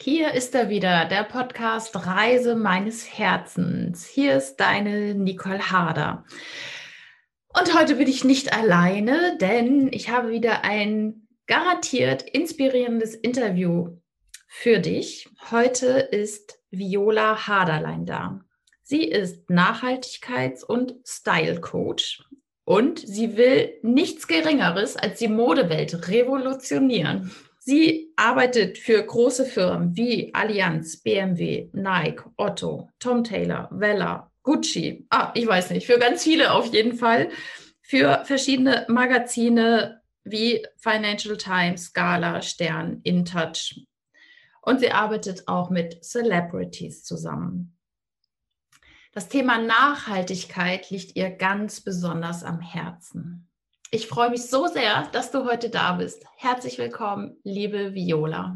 Hier ist er wieder, der Podcast Reise meines Herzens. Hier ist deine Nicole Harder. Und heute bin ich nicht alleine, denn ich habe wieder ein garantiert inspirierendes Interview für dich. Heute ist Viola Haderlein da. Sie ist Nachhaltigkeits- und Style-Coach und sie will nichts Geringeres als die Modewelt revolutionieren. Sie arbeitet für große Firmen wie Allianz, BMW, Nike, Otto, Tom Taylor, Vella, Gucci. Ah, ich weiß nicht, für ganz viele auf jeden Fall. Für verschiedene Magazine wie Financial Times, Gala, Stern, InTouch. Und sie arbeitet auch mit Celebrities zusammen. Das Thema Nachhaltigkeit liegt ihr ganz besonders am Herzen. Ich freue mich so sehr, dass du heute da bist. Herzlich willkommen, liebe Viola.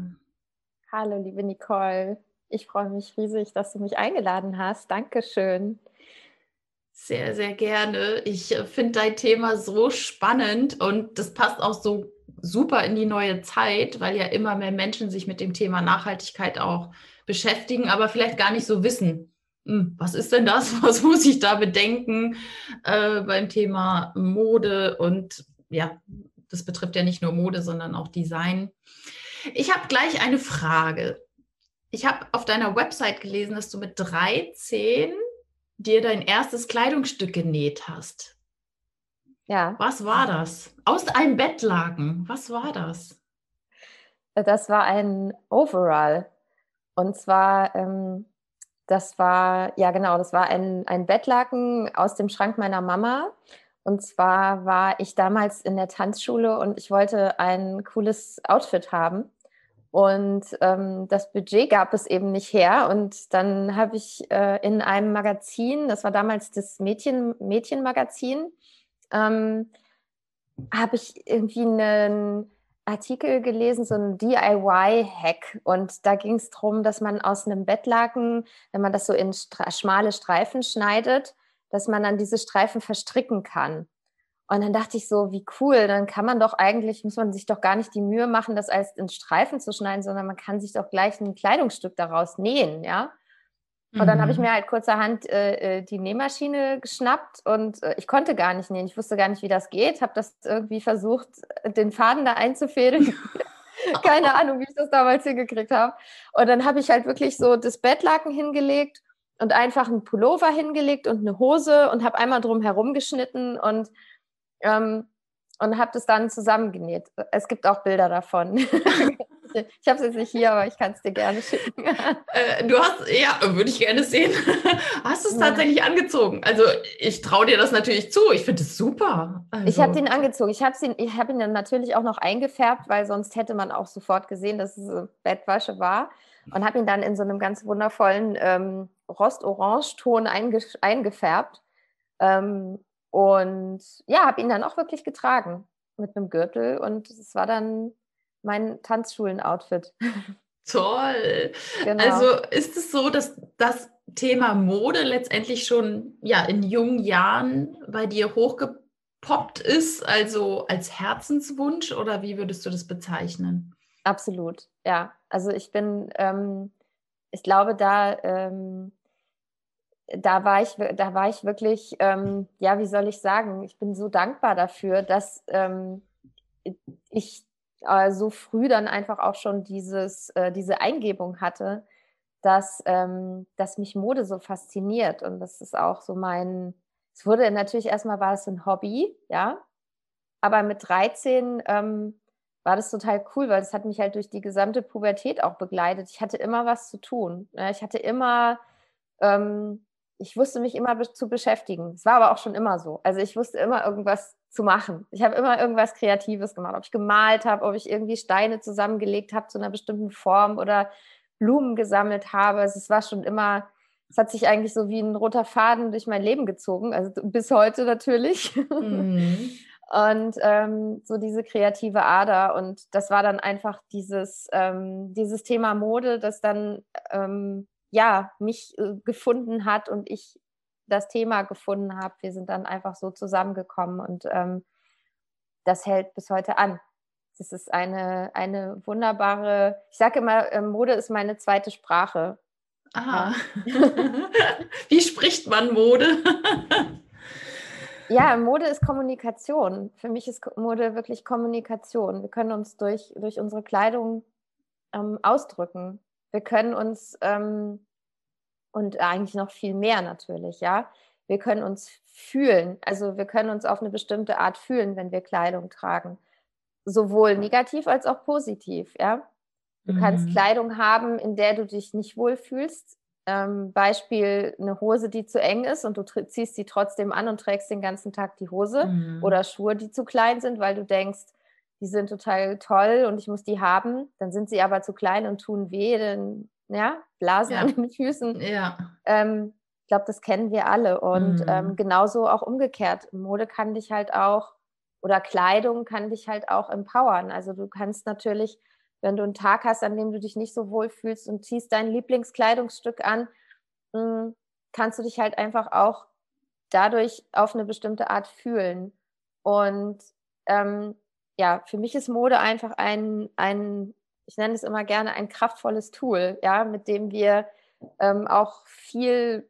Hallo, liebe Nicole. Ich freue mich riesig, dass du mich eingeladen hast. Dankeschön. Sehr, sehr gerne. Ich äh, finde dein Thema so spannend und das passt auch so super in die neue Zeit, weil ja immer mehr Menschen sich mit dem Thema Nachhaltigkeit auch beschäftigen, aber vielleicht gar nicht so wissen, was ist denn das? Was muss ich da bedenken äh, beim Thema Mode? Und ja, das betrifft ja nicht nur Mode, sondern auch Design. Ich habe gleich eine Frage. Ich habe auf deiner Website gelesen, dass du mit 13 dir dein erstes Kleidungsstück genäht hast. Ja. Was war das? Aus einem Bettlaken. Was war das? Das war ein Overall. Und zwar ähm, das war, ja genau, das war ein, ein Bettlaken aus dem Schrank meiner Mama. Und zwar war ich damals in der Tanzschule und ich wollte ein cooles Outfit haben. Und ähm, das Budget gab es eben nicht her. Und dann habe ich äh, in einem Magazin, das war damals das Mädchen, Mädchenmagazin, ähm, habe ich irgendwie einen Artikel gelesen, so ein DIY-Hack. Und da ging es darum, dass man aus einem Bettlaken, wenn man das so in stra schmale Streifen schneidet, dass man dann diese Streifen verstricken kann. Und dann dachte ich so, wie cool, dann kann man doch eigentlich, muss man sich doch gar nicht die Mühe machen, das als in Streifen zu schneiden, sondern man kann sich doch gleich ein Kleidungsstück daraus nähen, ja. Und dann habe ich mhm. mir halt kurzerhand äh, äh, die Nähmaschine geschnappt und äh, ich konnte gar nicht nähen. Ich wusste gar nicht, wie das geht. Habe das irgendwie versucht, den Faden da einzufädeln. Keine Ahnung, wie ich das damals hingekriegt habe. Und dann habe ich halt wirklich so das Bettlaken hingelegt und einfach einen Pullover hingelegt und eine Hose und habe einmal drum herum geschnitten und ähm, und habe das dann zusammengenäht. Es gibt auch Bilder davon. ich habe es jetzt nicht hier, aber ich kann es dir gerne schicken. Äh, du hast, ja, würde ich gerne sehen. hast du es tatsächlich angezogen? Also ich traue dir das natürlich zu. Ich finde es super. Also. Ich habe den angezogen. Ich habe ihn, hab ihn dann natürlich auch noch eingefärbt, weil sonst hätte man auch sofort gesehen, dass es Bettwäsche war. Und habe ihn dann in so einem ganz wundervollen ähm, Rostorange-Ton eingefärbt. Ähm, und ja, habe ihn dann auch wirklich getragen mit einem Gürtel und es war dann mein Tanzschulen-Outfit. Toll. Genau. Also ist es so, dass das Thema Mode letztendlich schon ja in jungen Jahren bei dir hochgepoppt ist, also als Herzenswunsch oder wie würdest du das bezeichnen? Absolut, ja. Also ich bin, ähm, ich glaube, da ähm, da war ich, da war ich wirklich, ähm, ja, wie soll ich sagen, ich bin so dankbar dafür, dass ähm, ich äh, so früh dann einfach auch schon dieses, äh, diese Eingebung hatte, dass, ähm, dass mich Mode so fasziniert. Und das ist auch so mein, es wurde natürlich erstmal war es ein Hobby, ja. Aber mit 13 ähm, war das total cool, weil es hat mich halt durch die gesamte Pubertät auch begleitet. Ich hatte immer was zu tun. Ne? Ich hatte immer ähm, ich wusste mich immer zu beschäftigen. Es war aber auch schon immer so. Also ich wusste immer irgendwas zu machen. Ich habe immer irgendwas Kreatives gemacht. Ob ich gemalt habe, ob ich irgendwie Steine zusammengelegt habe zu einer bestimmten Form oder Blumen gesammelt habe. Also es war schon immer, es hat sich eigentlich so wie ein roter Faden durch mein Leben gezogen. Also bis heute natürlich. Mhm. Und ähm, so diese kreative Ader. Und das war dann einfach dieses, ähm, dieses Thema Mode, das dann ähm, ja, mich äh, gefunden hat und ich das Thema gefunden habe. Wir sind dann einfach so zusammengekommen und ähm, das hält bis heute an. Das ist eine, eine wunderbare, ich sage immer, ähm, Mode ist meine zweite Sprache. Ah. Wie spricht man Mode? ja, Mode ist Kommunikation. Für mich ist Mode wirklich Kommunikation. Wir können uns durch, durch unsere Kleidung ähm, ausdrücken. Wir können uns ähm, und eigentlich noch viel mehr natürlich, ja. Wir können uns fühlen. Also wir können uns auf eine bestimmte Art fühlen, wenn wir Kleidung tragen. Sowohl negativ als auch positiv, ja. Du mhm. kannst Kleidung haben, in der du dich nicht wohlfühlst. Ähm, Beispiel eine Hose, die zu eng ist und du ziehst sie trotzdem an und trägst den ganzen Tag die Hose. Mhm. Oder Schuhe, die zu klein sind, weil du denkst, die sind total toll und ich muss die haben. Dann sind sie aber zu klein und tun weh, dann ja, Blasen ja. an den Füßen. Ja. Ähm, ich glaube, das kennen wir alle. Und mhm. ähm, genauso auch umgekehrt. Mode kann dich halt auch, oder Kleidung kann dich halt auch empowern. Also du kannst natürlich, wenn du einen Tag hast, an dem du dich nicht so wohl fühlst und ziehst dein Lieblingskleidungsstück an, mh, hm, kannst du dich halt einfach auch dadurch auf eine bestimmte Art fühlen. Und ähm, ja, für mich ist Mode einfach ein, ein, ich nenne es immer gerne ein kraftvolles Tool, ja, mit dem wir ähm, auch viel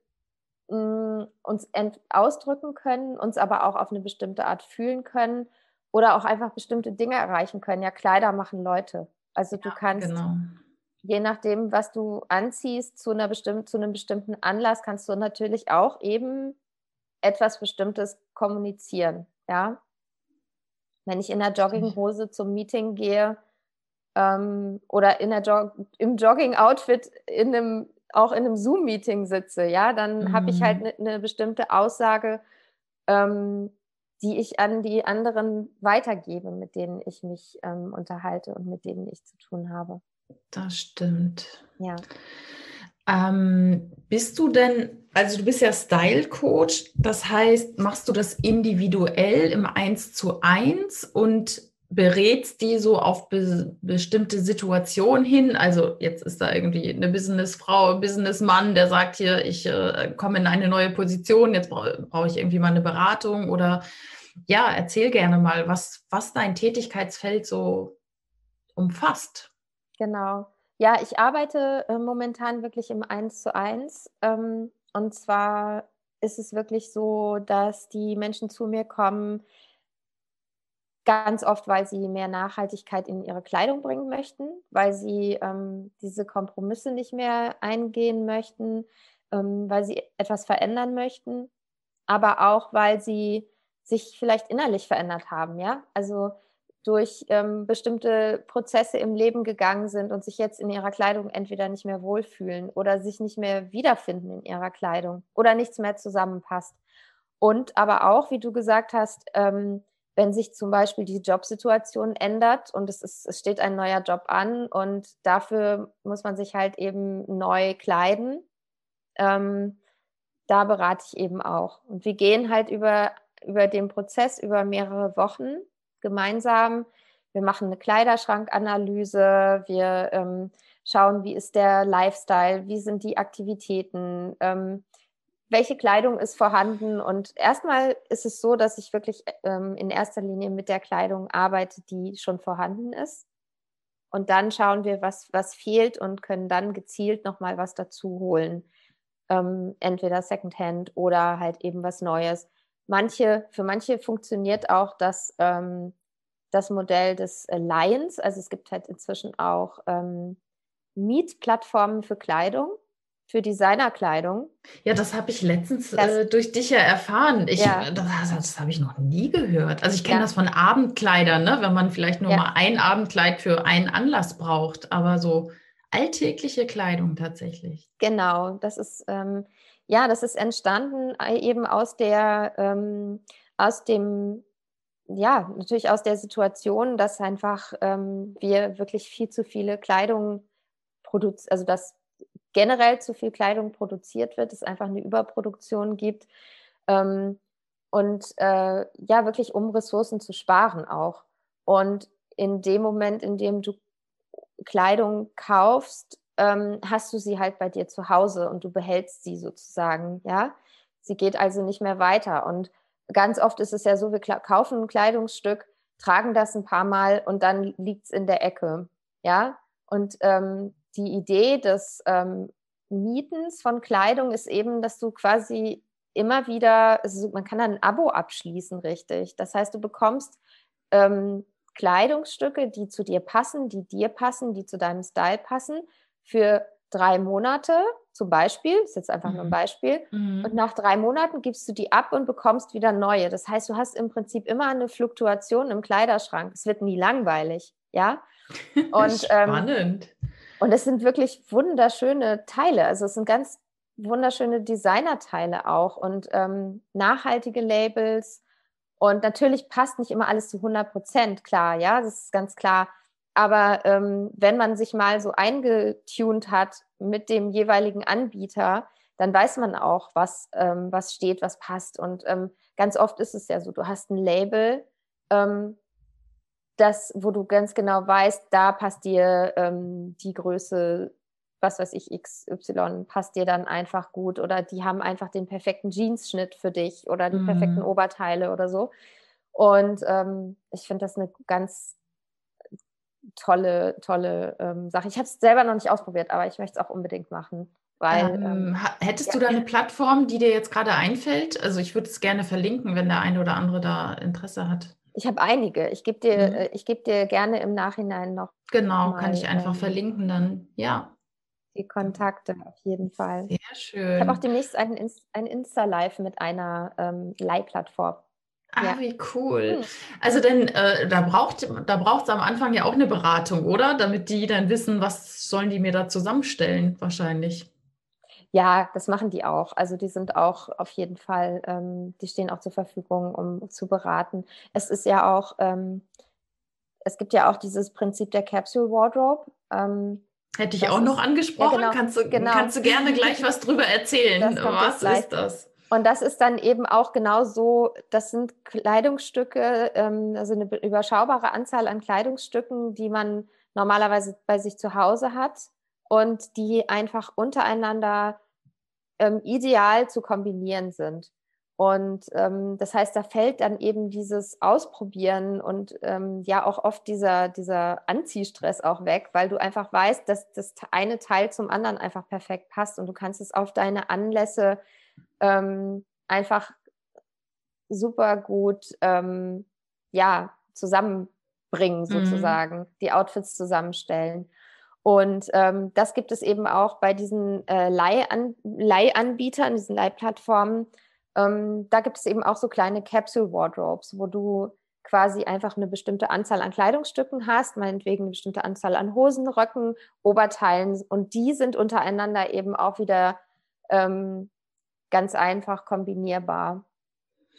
mh, mm, uns ausdrücken können, uns aber auch auf eine bestimmte Art fühlen können oder auch einfach bestimmte Dinge erreichen können. Ja, Kleider machen Leute. Also du kannst, genau. je nachdem, was du anziehst, zu, einer bestimmten, zu einem bestimmten Anlass, kannst du natürlich auch eben etwas Bestimmtes kommunizieren. Ja, wenn ich in der Jogginghose zum Meeting gehe ähm, oder in der Jog im Jogging-Outfit in einem, auch in einem Zoom-Meeting sitze, ja, dann mhm. habe ich halt eine ne bestimmte Aussage, ähm, die ich an die anderen weitergebe, mit denen ich mich ähm, unterhalte und mit denen ich zu tun habe. Das stimmt. Ja. Ähm, bist du denn, also du bist ja Style Coach, das heißt, machst du das individuell im Eins zu eins und berätst die so auf be bestimmte Situationen hin? Also jetzt ist da irgendwie eine Businessfrau, Businessmann, der sagt hier, ich äh, komme in eine neue Position, jetzt brauche brauch ich irgendwie mal eine Beratung oder ja, erzähl gerne mal, was, was dein Tätigkeitsfeld so umfasst. Genau. Ja, ich arbeite äh, momentan wirklich im Eins zu eins. Ähm, und zwar ist es wirklich so, dass die Menschen zu mir kommen, ganz oft, weil sie mehr Nachhaltigkeit in ihre Kleidung bringen möchten, weil sie ähm, diese Kompromisse nicht mehr eingehen möchten, ähm, weil sie etwas verändern möchten, aber auch, weil sie sich vielleicht innerlich verändert haben, ja. Also durch ähm, bestimmte Prozesse im Leben gegangen sind und sich jetzt in ihrer Kleidung entweder nicht mehr wohlfühlen oder sich nicht mehr wiederfinden in ihrer Kleidung oder nichts mehr zusammenpasst. Und aber auch, wie du gesagt hast, ähm, wenn sich zum Beispiel die Jobsituation ändert und es, ist, es steht ein neuer Job an und dafür muss man sich halt eben neu kleiden, ähm, da berate ich eben auch. Und wir gehen halt über, über den Prozess über mehrere Wochen gemeinsam. Wir machen eine Kleiderschrankanalyse, wir ähm, schauen, wie ist der Lifestyle, wie sind die Aktivitäten, ähm, welche Kleidung ist vorhanden. Und erstmal ist es so, dass ich wirklich ähm, in erster Linie mit der Kleidung arbeite, die schon vorhanden ist. Und dann schauen wir, was, was fehlt und können dann gezielt nochmal was dazu holen. Ähm, entweder Secondhand oder halt eben was Neues manche, für manche funktioniert auch das, ähm, das Modell des Lions. Also es gibt halt inzwischen auch ähm, Mietplattformen für Kleidung, für Designerkleidung. Ja, das habe ich letztens das, äh, durch dich ja erfahren. Ich, ja. Das, das habe ich noch nie gehört. Also ich kenne ja. das von Abendkleidern, ne? wenn man vielleicht nur ja. mal ein Abendkleid für einen Anlass braucht, aber so alltägliche Kleidung tatsächlich. Genau, das ist ähm, ja, das ist entstanden äh, eben aus der, ähm, aus dem, ja, natürlich aus der Situation, dass einfach ähm, wir wirklich viel zu viele Kleidung produzieren, also dass generell zu viel Kleidung produziert wird, es einfach eine Überproduktion gibt. Ähm, und äh, ja, wirklich um Ressourcen zu sparen auch. Und in dem Moment, in dem du Kleidung kaufst, ähm, hast du sie halt bei dir zu Hause und du behältst sie sozusagen, ja. Sie geht also nicht mehr weiter. Und ganz oft ist es ja so, wir kaufen ein Kleidungsstück, tragen das ein paar Mal und dann liegt es in der Ecke. Ja, und ähm, die Idee des ähm, Mietens von Kleidung ist eben, dass du quasi immer wieder, also man kann dann ein Abo abschließen, richtig. Das heißt, du bekommst ähm, Kleidungsstücke, die zu dir passen, die dir passen, die zu deinem Style passen, für drei Monate zum Beispiel, ist jetzt einfach mhm. nur ein mhm. Beispiel, mhm. und nach drei Monaten gibst du die ab und bekommst wieder neue. Das heißt, du hast im Prinzip immer eine Fluktuation im Kleiderschrank. Es wird nie langweilig, ja. Und, ähm, Spannend. Ähm, und es sind wirklich wunderschöne Teile. Also es sind ganz wunderschöne Designerteile auch und ähm, nachhaltige Labels. Und natürlich passt nicht immer alles zu 100 Prozent, klar, ja, das ist ganz klar. Aber ähm, wenn man sich mal so eingetunt hat mit dem jeweiligen Anbieter, dann weiß man auch, was, ähm, was steht, was passt. Und ähm, ganz oft ist es ja so, du hast ein Label, ähm, das, wo du ganz genau weißt, da passt dir ähm, die Größe, was weiß ich, XY, passt dir dann einfach gut. Oder die haben einfach den perfekten Jeansschnitt für dich oder die mhm. perfekten Oberteile oder so. Und ähm, ich finde das eine ganz tolle, tolle ähm, Sache. Ich habe es selber noch nicht ausprobiert, aber ich möchte es auch unbedingt machen. Weil, ähm, ähm hättest ja. du da eine Plattform, die dir jetzt gerade einfällt? Also ich würde es gerne verlinken, wenn der eine oder andere da Interesse hat. Ich habe einige. Ich gebe dir, mhm. Äh, ich dir gerne im Nachhinein noch. Genau, mal, kann ich einfach ähm, verlinken dann. Ja. Die Kontakte auf jeden Fall. Sehr schön. Ich habe auch demnächst ein, ein Insta-Live mit einer ähm, Leihplattform. Ah, ja. wie cool. Also denn äh, da braucht da braucht es am Anfang ja auch eine Beratung, oder? Damit die dann wissen, was sollen die mir da zusammenstellen, wahrscheinlich. Ja, das machen die auch. Also die sind auch auf jeden Fall, ähm, die stehen auch zur Verfügung, um zu beraten. Es ist ja auch, ähm, es gibt ja auch dieses Prinzip der Capsule Wardrobe. Ähm, Hätte ich auch ist, noch angesprochen. Ja, genau, kannst, du, genau. kannst du gerne gleich was drüber erzählen. Was ist das? Und das ist dann eben auch genau so, das sind Kleidungsstücke, ähm, also eine überschaubare Anzahl an Kleidungsstücken, die man normalerweise bei sich zu Hause hat und die einfach untereinander ähm, ideal zu kombinieren sind. Und ähm, das heißt, da fällt dann eben dieses Ausprobieren und ähm, ja auch oft dieser, dieser Anziehstress auch weg, weil du einfach weißt, dass das eine Teil zum anderen einfach perfekt passt und du kannst es auf deine Anlässe ähm, einfach super gut ähm, ja, zusammenbringen, mhm. sozusagen, mhm. die Outfits zusammenstellen. Und ähm, das gibt es eben auch bei diesen äh, Leihan Leihanbietern, diesen Leihplattformen. Ähm, da gibt es eben auch so kleine Capsule Wardrobes, wo du quasi einfach eine bestimmte Anzahl an Kleidungsstücken hast, meinetwegen eine bestimmte Anzahl an Hosen, Röcken, Oberteilen. Und die sind untereinander eben auch wieder ähm, ganz einfach kombinierbar,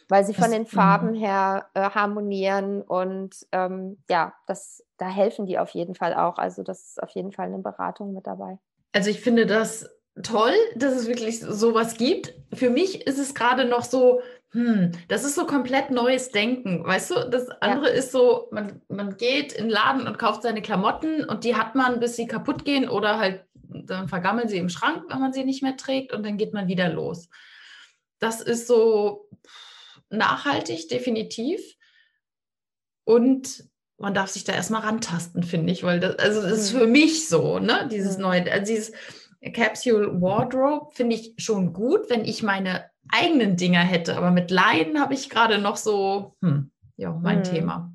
weil sie das, von den Farben mhm. her äh, harmonieren und ähm, ja, das da helfen die auf jeden Fall auch. Also das ist auf jeden Fall eine Beratung mit dabei. Also ich finde das toll, dass es wirklich sowas gibt. Für mich ist es gerade noch so, hm, das ist so komplett neues Denken. Weißt du, das andere ja. ist so, man, man geht in den Laden und kauft seine Klamotten und die hat man, bis sie kaputt gehen oder halt, dann vergammeln sie im Schrank, wenn man sie nicht mehr trägt und dann geht man wieder los. Das ist so nachhaltig, definitiv. Und man darf sich da erstmal rantasten, finde ich, weil das, also das ist für mich so, ne? Dieses neue, also dieses Capsule Wardrobe finde ich schon gut, wenn ich meine eigenen Dinger hätte, aber mit Leiden habe ich gerade noch so, hm, ja, mein mhm. Thema.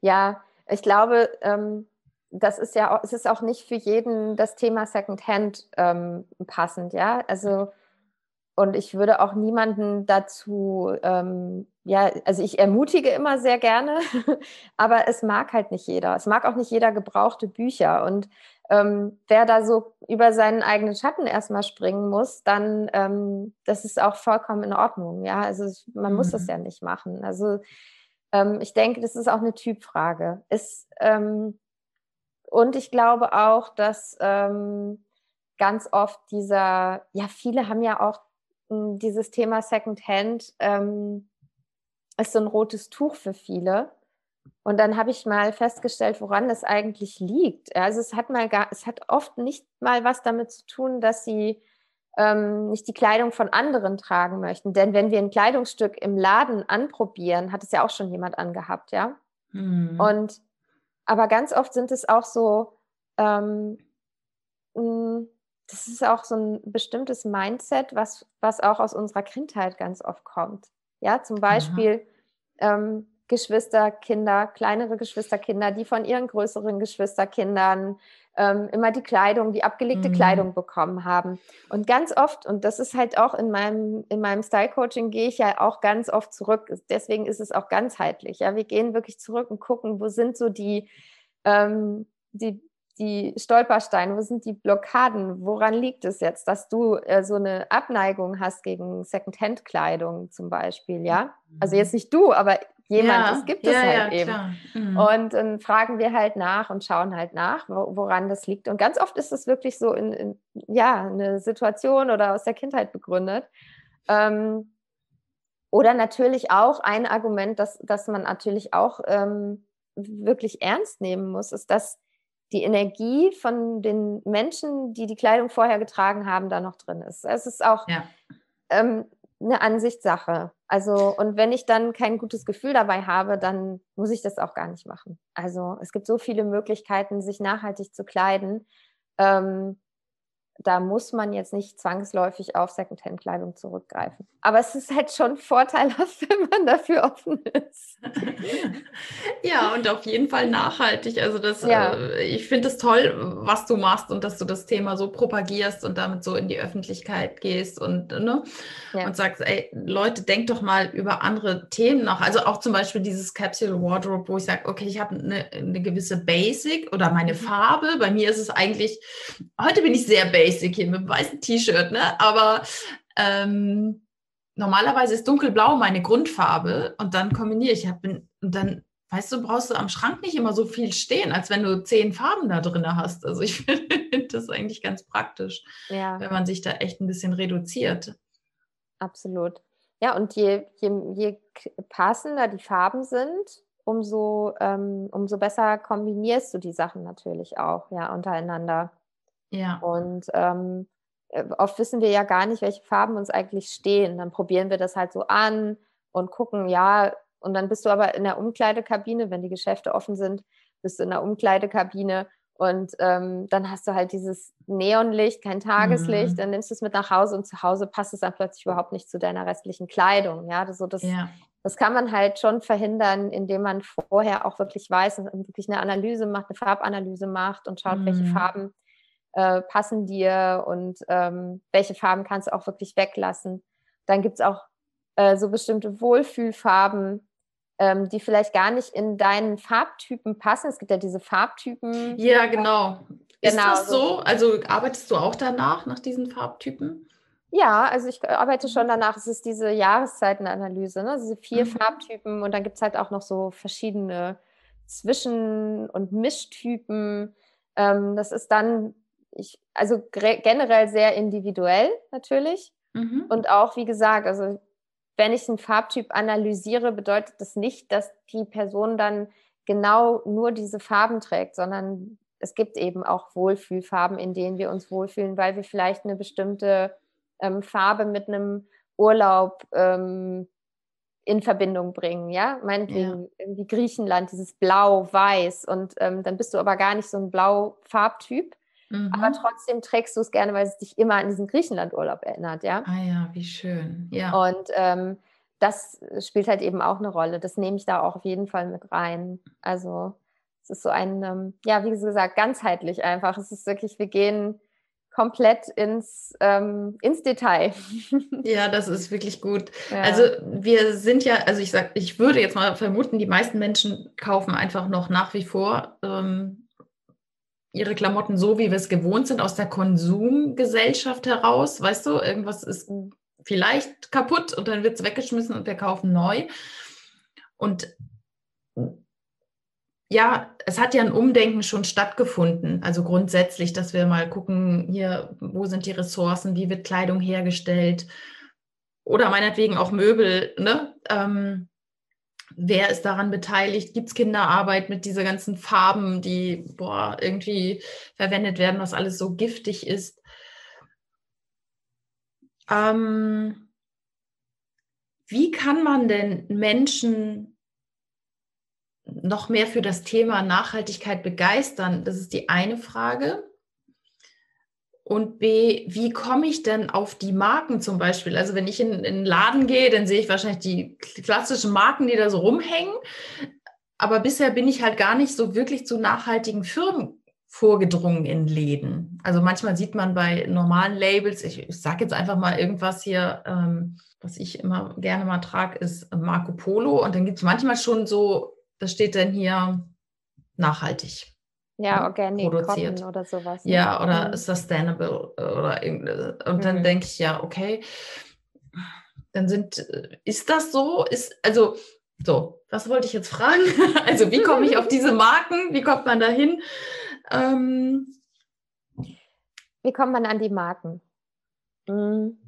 Ja, ich glaube, ähm, das ist ja, es ist auch nicht für jeden das Thema Secondhand ähm, passend, ja. Also und ich würde auch niemanden dazu, ähm, ja, also ich ermutige immer sehr gerne, aber es mag halt nicht jeder. Es mag auch nicht jeder gebrauchte Bücher. Und ähm, wer da so über seinen eigenen Schatten erstmal springen muss, dann ähm, das ist auch vollkommen in Ordnung. Ja, also man mhm. muss das mhm. ja nicht machen. Also ähm, ich denke, das ist auch eine Typfrage. Ist, ähm, und ich glaube auch, dass ähm, ganz oft dieser, ja, viele haben ja auch dieses Thema Secondhand ähm, ist so ein rotes Tuch für viele. Und dann habe ich mal festgestellt, woran es eigentlich liegt. Also es hat mal gar, es hat oft nicht mal was damit zu tun, dass sie ähm, nicht die Kleidung von anderen tragen möchten. Denn wenn wir ein Kleidungsstück im Laden anprobieren, hat es ja auch schon jemand angehabt, ja. Mhm. Und aber ganz oft sind es auch so, ähm, hm, das ist auch so ein bestimmtes Mindset, was, was auch aus unserer Kindheit ganz oft kommt. Ja, zum Beispiel ähm, Geschwisterkinder, kleinere Geschwisterkinder, die von ihren größeren Geschwisterkindern ähm, immer die Kleidung, die abgelegte mhm. Kleidung bekommen haben. Und ganz oft, und das ist halt auch in meinem, in meinem Style-Coaching, gehe ich ja auch ganz oft zurück. Deswegen ist es auch ganzheitlich. Ja, wir gehen wirklich zurück und gucken, wo sind so die, ähm, die, die Stolpersteine, wo sind die Blockaden, woran liegt es jetzt, dass du äh, so eine Abneigung hast gegen Secondhand-Kleidung zum Beispiel, ja? Also mhm. jetzt nicht du, aber jemand, ja, gibt ja, es halt ja, eben. Mhm. Und dann fragen wir halt nach und schauen halt nach, woran das liegt. Und ganz oft ist es wirklich so in, in ja, eine Situation oder aus der Kindheit begründet. Ähm, oder natürlich auch ein Argument, das, das man natürlich auch ähm, wirklich ernst nehmen muss, ist, dass die Energie von den Menschen, die die Kleidung vorher getragen haben, da noch drin ist. Es ist auch ja. ähm, eine Ansichtssache. Also, und wenn ich dann kein gutes Gefühl dabei habe, dann muss ich das auch gar nicht machen. Also, es gibt so viele Möglichkeiten, sich nachhaltig zu kleiden. Ähm, da muss man jetzt nicht zwangsläufig auf Secondhand-Kleidung zurückgreifen. Aber es ist halt schon vorteilhaft, wenn man dafür offen ist. ja, und auf jeden Fall nachhaltig. Also das, ja. äh, ich finde es toll, was du machst und dass du das Thema so propagierst und damit so in die Öffentlichkeit gehst und, ne, ja. und sagst, ey, Leute, denkt doch mal über andere Themen nach. Also auch zum Beispiel dieses Capsule Wardrobe, wo ich sage, okay, ich habe eine, eine gewisse Basic oder meine mhm. Farbe. Bei mir ist es eigentlich, heute bin ich sehr basic basic hier mit einem weißen T-Shirt, ne? Aber ähm, normalerweise ist dunkelblau meine Grundfarbe und dann kombiniere ich. und dann, weißt du, brauchst du am Schrank nicht immer so viel stehen, als wenn du zehn Farben da drin hast. Also ich finde das eigentlich ganz praktisch, ja. wenn man sich da echt ein bisschen reduziert. Absolut. Ja, und je, je, je passender die Farben sind, umso, ähm, umso besser kombinierst du die Sachen natürlich auch, ja, untereinander. Ja. Und ähm, äh, oft wissen wir ja gar nicht, welche Farben uns eigentlich stehen. Dann probieren wir das halt so an und gucken, ja, und dann bist du aber in der Umkleidekabine, wenn die Geschäfte offen sind, bist du in der Umkleidekabine und ähm, dann hast du halt dieses Neonlicht, kein Tageslicht, mhm. dann nimmst du es mit nach Hause und zu Hause passt es dann plötzlich überhaupt nicht zu deiner restlichen Kleidung. Ja, das, so das, ja. das kann man halt schon verhindern, indem man vorher auch wirklich weiß und wirklich eine Analyse macht, eine Farbanalyse macht und schaut, mhm. welche Farben äh, passen dir und ähm, welche Farben kannst du auch wirklich weglassen. Dann gibt es auch äh, so bestimmte Wohlfühlfarben, ähm, die vielleicht gar nicht in deinen Farbtypen passen. Es gibt ja diese Farbtypen. Ja, genau. Ist genau, das so? Also arbeitest du auch danach, nach diesen Farbtypen? Ja, also ich arbeite schon danach. Es ist diese Jahreszeitenanalyse, ne? diese vier mhm. Farbtypen und dann gibt es halt auch noch so verschiedene Zwischen- und Mischtypen. Ähm, das ist dann ich, also generell sehr individuell natürlich. Mhm. Und auch, wie gesagt, also wenn ich einen Farbtyp analysiere, bedeutet das nicht, dass die Person dann genau nur diese Farben trägt, sondern es gibt eben auch Wohlfühlfarben, in denen wir uns wohlfühlen, weil wir vielleicht eine bestimmte ähm, Farbe mit einem Urlaub ähm, in Verbindung bringen, ja, meinetwegen ja. irgendwie Griechenland, dieses Blau, Weiß und ähm, dann bist du aber gar nicht so ein Blau-Farbtyp, Mhm. Aber trotzdem trägst du es gerne, weil es dich immer an diesen Griechenland-Urlaub erinnert, ja. Ah ja, wie schön. Ja. Und ähm, das spielt halt eben auch eine Rolle. Das nehme ich da auch auf jeden Fall mit rein. Also es ist so ein, ähm, ja, wie gesagt, ganzheitlich einfach. Es ist wirklich, wir gehen komplett ins, ähm, ins Detail. Ja, das ist wirklich gut. Ja. Also wir sind ja, also ich sag, ich würde jetzt mal vermuten, die meisten Menschen kaufen einfach noch nach wie vor ähm, ihre Klamotten so, wie wir es gewohnt sind, aus der Konsumgesellschaft heraus. Weißt du, irgendwas ist vielleicht kaputt und dann wird es weggeschmissen und wir kaufen neu. Und ja, es hat ja ein Umdenken schon stattgefunden. Also grundsätzlich, dass wir mal gucken, hier, wo sind die Ressourcen, wie wird Kleidung hergestellt oder meinetwegen auch Möbel. Ne? Ähm, wer ist daran beteiligt? Gibt es Kinderarbeit mit diesen ganzen Farben, die boah, irgendwie verwendet werden, was alles so giftig ist? Ähm, wie kann man denn Menschen noch mehr für das Thema Nachhaltigkeit begeistern? Das ist die eine Frage. Und B, wie komme ich denn auf die Marken zum Beispiel? Also wenn ich in, in einen Laden gehe, dann sehe ich wahrscheinlich die klassischen Marken, die da so rumhängen. Aber bisher bin ich halt gar nicht so wirklich zu nachhaltigen Firmen vorgedrungen in Läden. Also manchmal sieht man bei normalen Labels, ich, ich sage jetzt einfach mal irgendwas hier, ähm, was ich immer gerne mal trage, ist Marco Polo. Und dann gibt es manchmal schon so, da steht dann hier nachhaltig. Ja, organic produziert. oder sowas. Ne? Ja, oder mhm. sustainable oder und dann mhm. denke ich ja, okay, dann sind ist das so? Ist also so, was wollte ich jetzt fragen? also, wie komme ich auf diese Marken? Wie kommt man da hin? Ähm, wie kommt man an die Marken? Hm.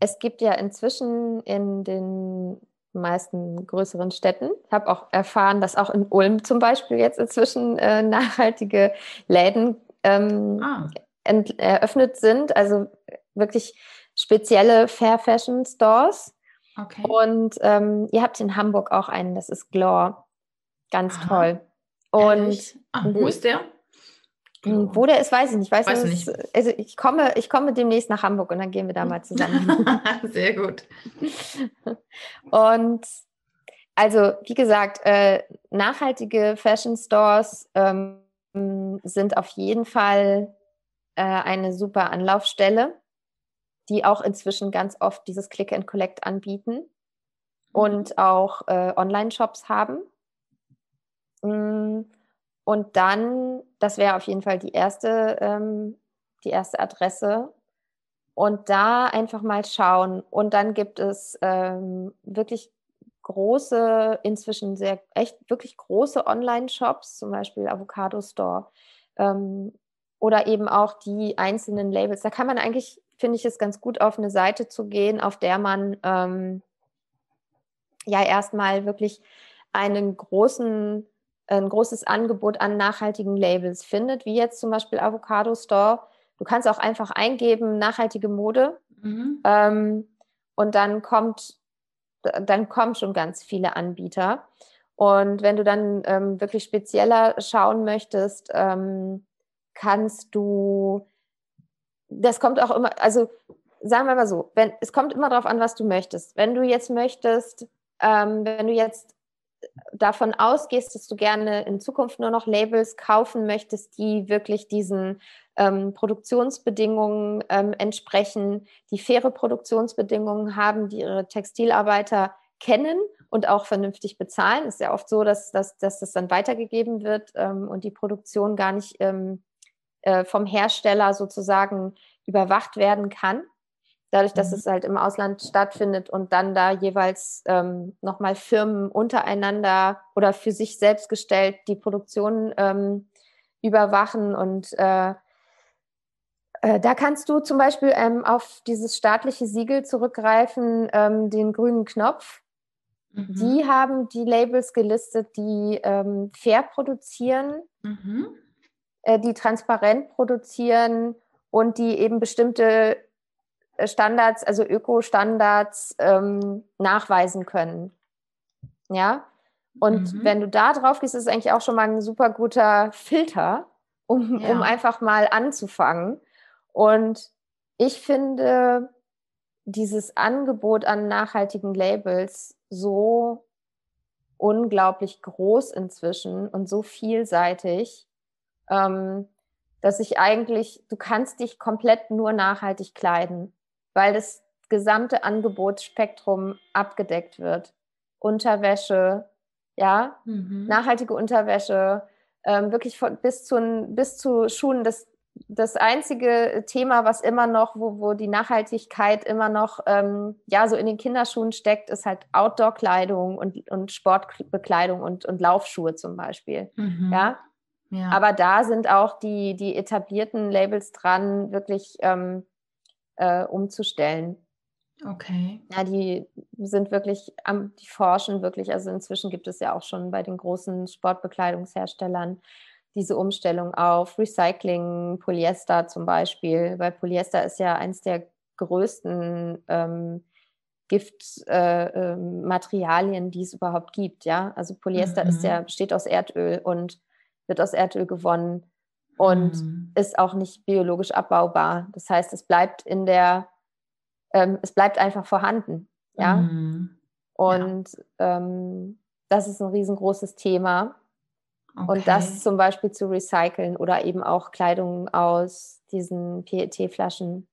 Es gibt ja inzwischen in den meisten größeren Städten. Ich habe auch erfahren, dass auch in Ulm zum Beispiel jetzt inzwischen äh, nachhaltige Läden ähm, ah. eröffnet sind. Also wirklich spezielle Fair Fashion Stores. Okay. Und ähm, ihr habt in Hamburg auch einen, das ist Glor. Ganz Aha. toll. Und Ach, wo mhm. ist der? Hm, wo der ist, weiß ich nicht. Weiß, weiß nicht. also ich komme, ich komme demnächst nach Hamburg und dann gehen wir da mal zusammen. Sehr gut. Und also, wie gesagt, äh, nachhaltige Fashion Stores ähm, sind auf jeden Fall äh, eine super Anlaufstelle, die auch inzwischen ganz oft dieses Click and Collect anbieten mhm. und auch äh, Online-Shops haben. Mm, und dann, das wäre auf jeden Fall die erste, ähm, die erste Adresse. Und da einfach mal schauen. Und dann gibt es ähm, wirklich große, inzwischen sehr, echt wirklich große Online-Shops, zum Beispiel Avocado Store. Ähm, oder eben auch die einzelnen Labels. Da kann man eigentlich, finde ich es ganz gut, auf eine Seite zu gehen, auf der man ähm, ja erstmal wirklich einen großen ein großes Angebot an nachhaltigen Labels findet, wie jetzt zum Beispiel Avocado Store. Du kannst auch einfach eingeben, nachhaltige Mode. Mhm. Ähm, und dann kommt, dann kommen schon ganz viele Anbieter. Und wenn du dann ähm, wirklich spezieller schauen möchtest, ähm, kannst du, das kommt auch immer, also sagen wir mal so, wenn, es kommt immer darauf an, was du möchtest. Wenn du jetzt möchtest, ähm, wenn du jetzt davon ausgehst, dass du gerne in Zukunft nur noch Labels kaufen möchtest, die wirklich diesen ähm, Produktionsbedingungen ähm, entsprechen, die faire Produktionsbedingungen haben, die ihre Textilarbeiter kennen und auch vernünftig bezahlen. Es ist ja oft so, dass, dass, dass das dann weitergegeben wird ähm, und die Produktion gar nicht ähm, äh, vom Hersteller sozusagen überwacht werden kann dadurch, dass mhm. es halt im Ausland stattfindet und dann da jeweils ähm, nochmal Firmen untereinander oder für sich selbst gestellt die Produktion ähm, überwachen. Und äh, äh, da kannst du zum Beispiel ähm, auf dieses staatliche Siegel zurückgreifen, ähm, den grünen Knopf. Mhm. Die haben die Labels gelistet, die ähm, fair produzieren, mhm. äh, die transparent produzieren und die eben bestimmte Standards, also Ökostandards ähm, nachweisen können. Ja. Und mhm. wenn du da drauf gehst, ist es eigentlich auch schon mal ein super guter Filter, um, ja. um einfach mal anzufangen. Und ich finde dieses Angebot an nachhaltigen Labels so unglaublich groß inzwischen und so vielseitig, ähm, dass ich eigentlich, du kannst dich komplett nur nachhaltig kleiden weil das gesamte Angebotsspektrum abgedeckt wird. Unterwäsche, ja, mhm. nachhaltige Unterwäsche, ähm, wirklich von, bis, zu, bis zu Schuhen. Das, das einzige Thema, was immer noch, wo, wo die Nachhaltigkeit immer noch ähm, ja so in den Kinderschuhen steckt, ist halt Outdoor-Kleidung und, und Sportbekleidung und, und Laufschuhe zum Beispiel. Mhm. Ja? ja? Aber da sind auch die, die etablierten Labels dran, wirklich ähm, äh, umzustellen. Okay. Ja, die sind wirklich, am, die forschen wirklich, also inzwischen gibt es ja auch schon bei den großen Sportbekleidungsherstellern diese Umstellung auf Recycling, Polyester zum Beispiel, weil Polyester ist ja eins der größten ähm, Giftmaterialien, äh, äh, die es überhaupt gibt. Ja, also Polyester mhm. ist ja besteht aus Erdöl und wird aus Erdöl gewonnen und mhm. ist auch nicht biologisch abbaubar. Das heißt, es bleibt in der, ähm, es bleibt einfach vorhanden. Ja, mhm. und ja. Ähm, das ist ein riesengroßes Thema. Okay. Und das zum Beispiel zu recyceln oder eben auch Kleidung aus diesen PET-Flaschen,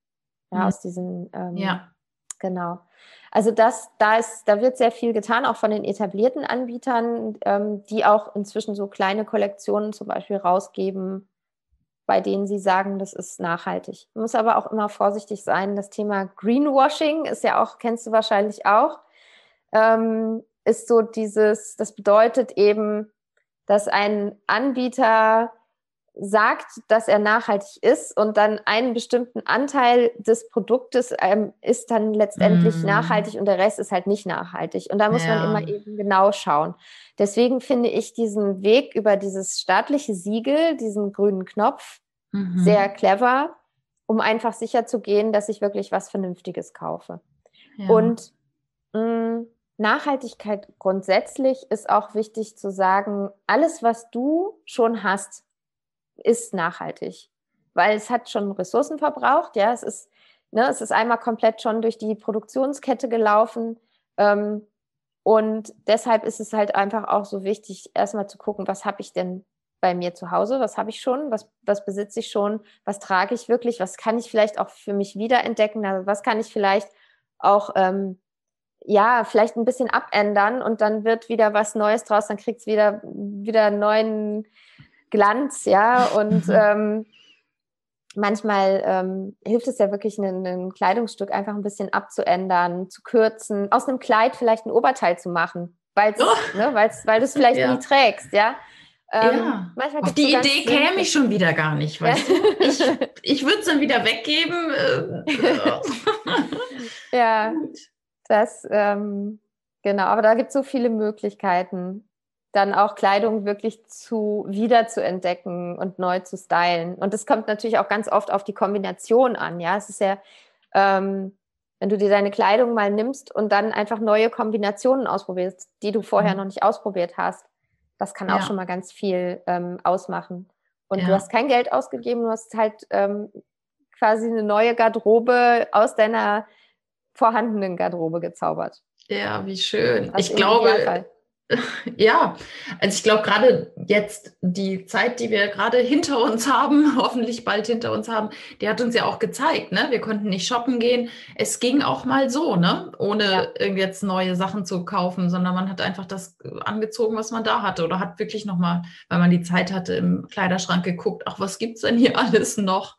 ja, mhm. aus diesen, ähm, ja. genau. Also das, da ist, da wird sehr viel getan, auch von den etablierten Anbietern, ähm, die auch inzwischen so kleine Kollektionen zum Beispiel rausgeben, bei denen sie sagen, das ist nachhaltig. Man muss aber auch immer vorsichtig sein. Das Thema Greenwashing ist ja auch, kennst du wahrscheinlich auch, ähm, ist so dieses, das bedeutet eben, dass ein Anbieter sagt, dass er nachhaltig ist und dann einen bestimmten Anteil des Produktes ähm, ist dann letztendlich mm. nachhaltig und der Rest ist halt nicht nachhaltig. Und da muss ja. man immer eben genau schauen. Deswegen finde ich diesen Weg über dieses staatliche Siegel, diesen grünen Knopf, mhm. sehr clever, um einfach sicher zu gehen, dass ich wirklich was Vernünftiges kaufe. Ja. Und mh, mm, Nachhaltigkeit grundsätzlich ist auch wichtig zu sagen, alles, was du schon hast, ist nachhaltig, weil es hat schon Ressourcen verbraucht. Ja, es ist, ne, es ist einmal komplett schon durch die Produktionskette gelaufen. Ähm, und deshalb ist es halt einfach auch so wichtig, erstmal zu gucken, was habe ich denn bei mir zu Hause, was habe ich schon, was, was besitze ich schon, was trage ich wirklich, was kann ich vielleicht auch für mich wiederentdecken, also was kann ich vielleicht auch ähm, ja, vielleicht ein bisschen abändern und dann wird wieder was Neues draus, dann kriegt es wieder, wieder neuen Glanz, ja. Und ähm, manchmal ähm, hilft es ja wirklich, ein, ein, Kleidungsstück einfach ein bisschen abzuändern, zu kürzen, aus einem Kleid vielleicht ein Oberteil zu machen, weil's, oh. ne, weil's, weil du es vielleicht ja. nie trägst, ja. Ähm, ja. Auf die Idee käme ich schon wieder gar nicht, weißt du? Ich, ich würde es dann wieder weggeben. Äh, ja. Das, ähm, genau, aber da gibt es so viele Möglichkeiten, dann auch Kleidung wirklich zu wieder zu entdecken und neu zu stylen. Und das kommt natürlich auch ganz oft auf die Kombination an. Ja, es ist ja, ähm, wenn du dir deine Kleidung mal nimmst und dann einfach neue Kombinationen ausprobierst, die du vorher mhm. noch nicht ausprobiert hast, das kann auch schon mal ganz viel ähm, ausmachen. Und ja. du hast kein Geld ausgegeben, du hast halt ähm, quasi eine neue Garderobe aus deiner vorhandenen Garderobe gezaubert. Ja, wie schön. Also ich glaube, ja, also ich glaube gerade jetzt die Zeit, die wir gerade hinter uns haben, hoffentlich bald hinter uns haben, die hat uns ja auch gezeigt, ne? Wir konnten nicht shoppen gehen. Es ging auch mal so, ne? Ohne ja. jetzt neue Sachen zu kaufen, sondern man hat einfach das angezogen, was man da hatte oder hat wirklich nochmal, weil man die Zeit hatte, im Kleiderschrank geguckt, ach, was gibt's denn hier alles noch?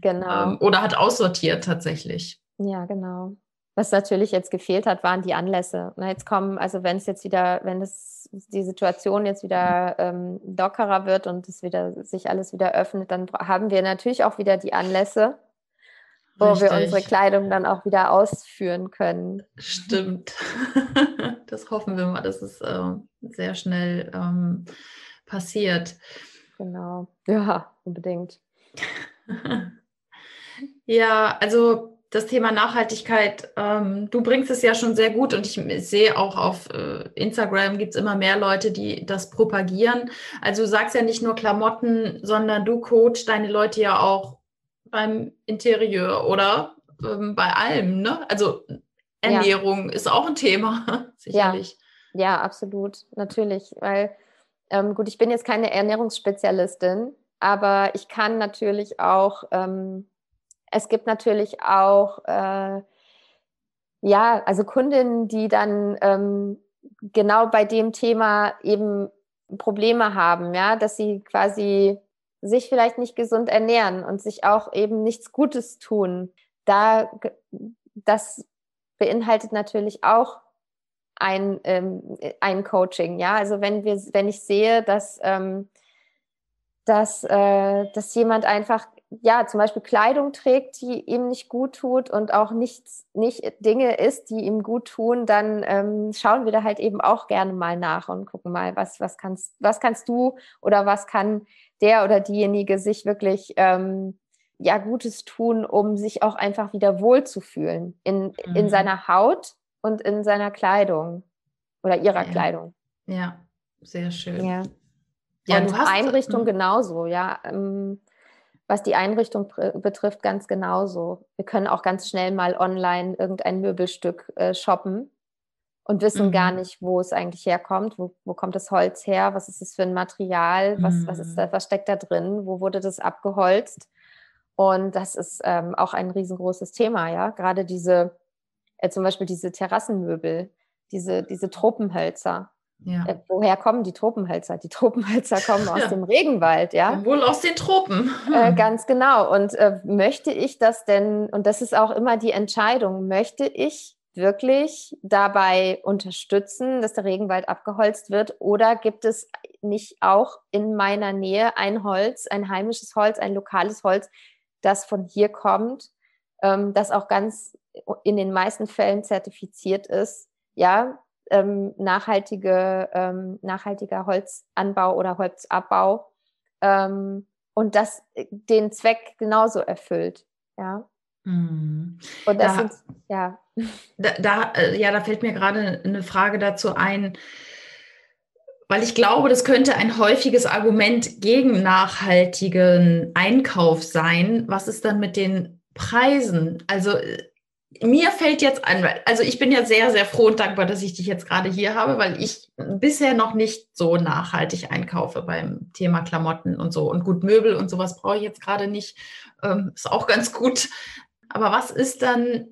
Genau. Ähm, oder hat aussortiert tatsächlich. Ja, genau. Was natürlich jetzt gefehlt hat, waren die Anlässe. Na, jetzt kommen, also wenn es jetzt wieder, wenn es die Situation jetzt wieder ähm, lockerer wird und es wieder sich alles wieder öffnet, dann haben wir natürlich auch wieder die Anlässe, wo Richtig. wir unsere Kleidung dann auch wieder ausführen können. Stimmt. Das hoffen wir mal, dass es äh, sehr schnell ähm, passiert. Genau. Ja, unbedingt. ja, also das Thema Nachhaltigkeit, ähm, du bringst es ja schon sehr gut und ich sehe auch auf äh, Instagram gibt es immer mehr Leute, die das propagieren. Also du sagst ja nicht nur Klamotten, sondern du coachst deine Leute ja auch beim Interieur oder ähm, bei allem, ne? Also Ernährung ja. ist auch ein Thema, sicherlich. Ja, ja absolut, natürlich, weil ähm, gut, ich bin jetzt keine Ernährungsspezialistin, aber ich kann natürlich auch ähm, es gibt natürlich auch, äh, ja, also Kundinnen, die dann ähm, genau bei dem Thema eben Probleme haben, ja, dass sie quasi sich vielleicht nicht gesund ernähren und sich auch eben nichts Gutes tun. Da, das beinhaltet natürlich auch ein, ähm, ein Coaching, ja. Also wenn wir, wenn ich sehe, dass, ähm, dass, äh, dass jemand einfach ja, zum Beispiel Kleidung trägt, die ihm nicht gut tut und auch nichts, nicht Dinge isst, die ihm gut tun, dann ähm, schauen wir da halt eben auch gerne mal nach und gucken mal, was, was kannst, was kannst du oder was kann der oder diejenige sich wirklich ähm, ja Gutes tun, um sich auch einfach wieder wohlzufühlen in, mhm. in seiner Haut und in seiner Kleidung oder ihrer ja. Kleidung. Ja, sehr schön. Ja. Ja, und Einrichtung mhm. genauso, ja. Ähm, was die Einrichtung betrifft, ganz genauso. Wir können auch ganz schnell mal online irgendein Möbelstück äh, shoppen und wissen mhm. gar nicht, wo es eigentlich herkommt. Wo, wo kommt das Holz her? Was ist das für ein Material? Was, mhm. was, ist da, was steckt da drin? Wo wurde das abgeholzt? Und das ist ähm, auch ein riesengroßes Thema, ja. Gerade diese, äh, zum Beispiel diese Terrassenmöbel, diese, diese Tropenhölzer. Ja. Äh, woher kommen die Tropenhölzer? Die Tropenhölzer kommen aus ja. dem Regenwald, ja. Wohl aus den Tropen. Hm. Äh, ganz genau. Und äh, möchte ich das denn, und das ist auch immer die Entscheidung, möchte ich wirklich dabei unterstützen, dass der Regenwald abgeholzt wird? Oder gibt es nicht auch in meiner Nähe ein Holz, ein heimisches Holz, ein lokales Holz, das von hier kommt, ähm, das auch ganz in den meisten Fällen zertifiziert ist? Ja, ähm, nachhaltige, ähm, nachhaltiger Holzanbau oder Holzabbau ähm, und das äh, den Zweck genauso erfüllt. Ja. Mhm. Und das da, sind, ja. Da, da, äh, ja, da fällt mir gerade eine Frage dazu ein, weil ich glaube, das könnte ein häufiges Argument gegen nachhaltigen Einkauf sein. Was ist dann mit den Preisen? Also äh, mir fällt jetzt ein, also ich bin ja sehr, sehr froh und dankbar, dass ich dich jetzt gerade hier habe, weil ich bisher noch nicht so nachhaltig einkaufe beim Thema Klamotten und so. Und gut, Möbel und sowas brauche ich jetzt gerade nicht. Ähm, ist auch ganz gut. Aber was ist dann,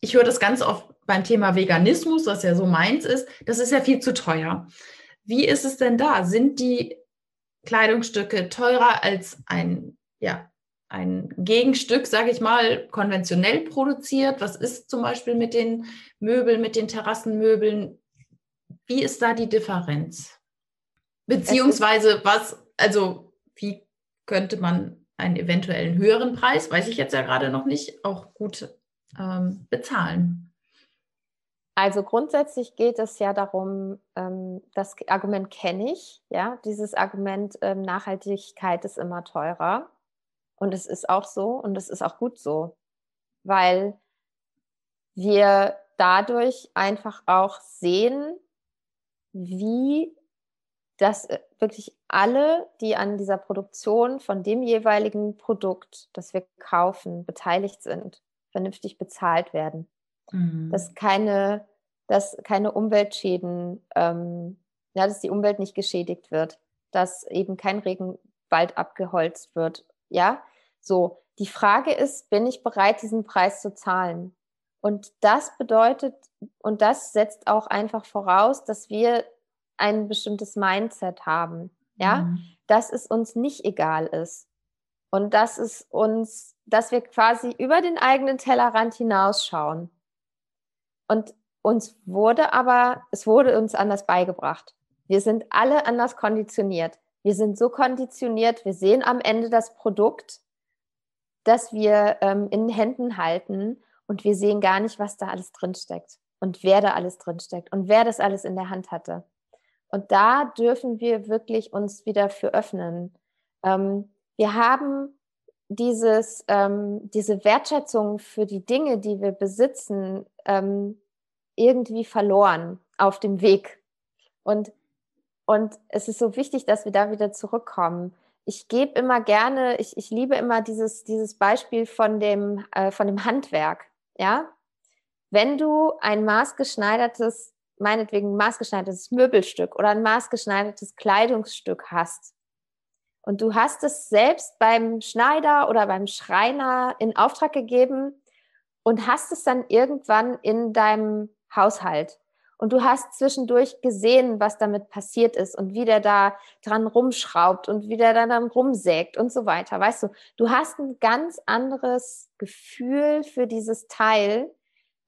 ich höre das ganz oft beim Thema Veganismus, was ja so meins ist, das ist ja viel zu teuer. Wie ist es denn da? Sind die Kleidungsstücke teurer als ein ja, ein Gegenstück, sage ich mal, konventionell produziert? Was ist zum Beispiel mit den Möbeln, mit den Terrassenmöbeln? Wie ist da die Differenz? Beziehungsweise was, also wie könnte man einen eventuellen höheren Preis, weiß ich jetzt ja gerade noch nicht, auch gut ähm, bezahlen? Also grundsätzlich geht es ja darum, ähm, das Argument kenne ich, ja, dieses Argument ähm, Nachhaltigkeit ist immer teurer. Und es ist auch so und es ist auch gut so, weil wir dadurch einfach auch sehen, wie das äh, wirklich alle, die an dieser Produktion von dem jeweiligen Produkt, das wir kaufen, beteiligt sind, vernünftig bezahlt werden. Mhm. Dass keine, dass keine Umweltschäden, ähm, ja, dass die Umwelt nicht geschädigt wird, dass eben kein Regenwald abgeholzt wird ja, so. Die Frage ist, bin ich bereit, diesen Preis zu zahlen? Und das bedeutet, und das setzt auch einfach voraus, dass wir ein bestimmtes Mindset haben. Ja, mhm. dass es uns nicht egal ist. Und dass es uns, dass wir quasi über den eigenen Tellerrand hinausschauen. Und uns wurde aber, es wurde uns anders beigebracht. Wir sind alle anders konditioniert. Wir sind so konditioniert, wir sehen am Ende das Produkt, das wir ähm, in Händen halten und wir sehen gar nicht, was da alles drinsteckt und wer da alles drinsteckt und wer das alles in der Hand hatte. Und da dürfen wir wirklich uns wieder für öffnen. Ähm, wir haben dieses, ähm, diese Wertschätzung für die Dinge, die wir besitzen, ähm, irgendwie verloren auf dem Weg. Und und es ist so wichtig, dass wir da wieder zurückkommen. Ich gebe immer gerne, ich, ich liebe immer dieses, dieses Beispiel von dem, äh, von dem Handwerk. Ja, wenn du ein maßgeschneidertes, meinetwegen maßgeschneidertes Möbelstück oder ein maßgeschneidertes Kleidungsstück hast und du hast es selbst beim Schneider oder beim Schreiner in Auftrag gegeben und hast es dann irgendwann in deinem Haushalt und du hast zwischendurch gesehen, was damit passiert ist und wie der da dran rumschraubt und wie der dann, dann rumsägt und so weiter. Weißt du, du hast ein ganz anderes Gefühl für dieses Teil,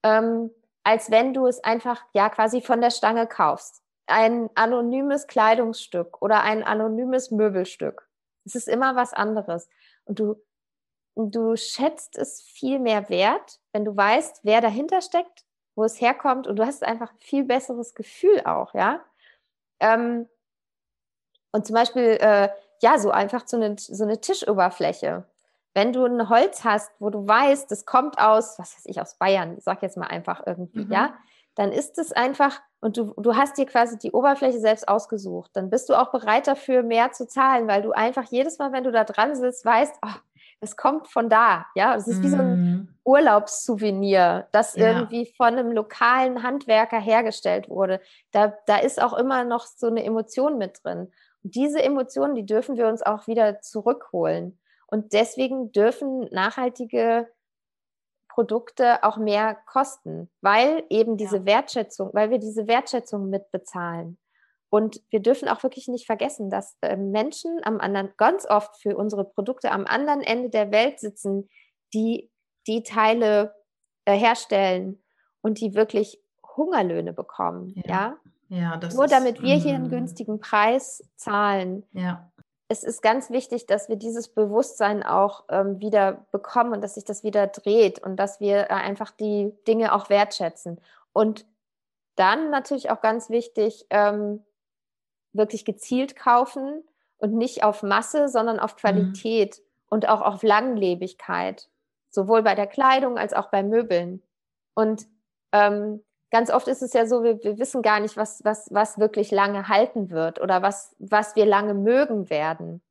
ähm, als wenn du es einfach ja quasi von der Stange kaufst. Ein anonymes Kleidungsstück oder ein anonymes Möbelstück. Es ist immer was anderes. Und du, du schätzt es viel mehr wert, wenn du weißt, wer dahinter steckt, wo es herkommt und du hast einfach ein viel besseres Gefühl auch, ja. Ähm, und zum Beispiel, äh, ja, so einfach so eine, so eine Tischoberfläche. Wenn du ein Holz hast, wo du weißt, das kommt aus, was weiß ich, aus Bayern, ich sag jetzt mal einfach irgendwie, mhm. ja, dann ist es einfach, und du, du hast dir quasi die Oberfläche selbst ausgesucht, dann bist du auch bereit dafür, mehr zu zahlen, weil du einfach jedes Mal, wenn du da dran sitzt, weißt, oh, es kommt von da, ja, es ist mm. wie so ein mhm. Urlaubssouvenir, das ja. irgendwie von einem lokalen Handwerker hergestellt wurde. Da, da ist auch immer noch so eine Emotion mit drin. Und diese Emotionen, die dürfen wir uns auch wieder zurückholen. Und deswegen dürfen nachhaltige Produkte auch mehr kosten, weil eben diese ja. Wertschätzung, weil wir diese Wertschätzung mitbezahlen. Und wir dürfen auch wirklich nicht vergessen, dass äh, Menschen am anderen, ganz oft für unsere Produkte am anderen Ende der Welt sitzen, die die Teile äh, herstellen und die wirklich Hungerlöhne bekommen. Ja. ja? ja Nur ist, damit wir hier einen mm. günstigen Preis zahlen. Ja. Es ist ganz wichtig, dass wir dieses Bewusstsein auch ähm, wieder bekommen und dass sich das wieder dreht und dass wir äh, einfach die Dinge auch wertschätzen. Und dann natürlich auch ganz wichtig, ähm, wirklich gezielt kaufen und nicht auf Masse, sondern auf mhm. Qualität mhm. und auch auf Langlebigkeit, sowohl bei der Kleidung als auch bei Möbeln. Und ähm, ganz oft ist es ja so, wir, wir wissen gar nicht, was, was, was wirklich lange halten wird oder was, was wir lange mögen werden.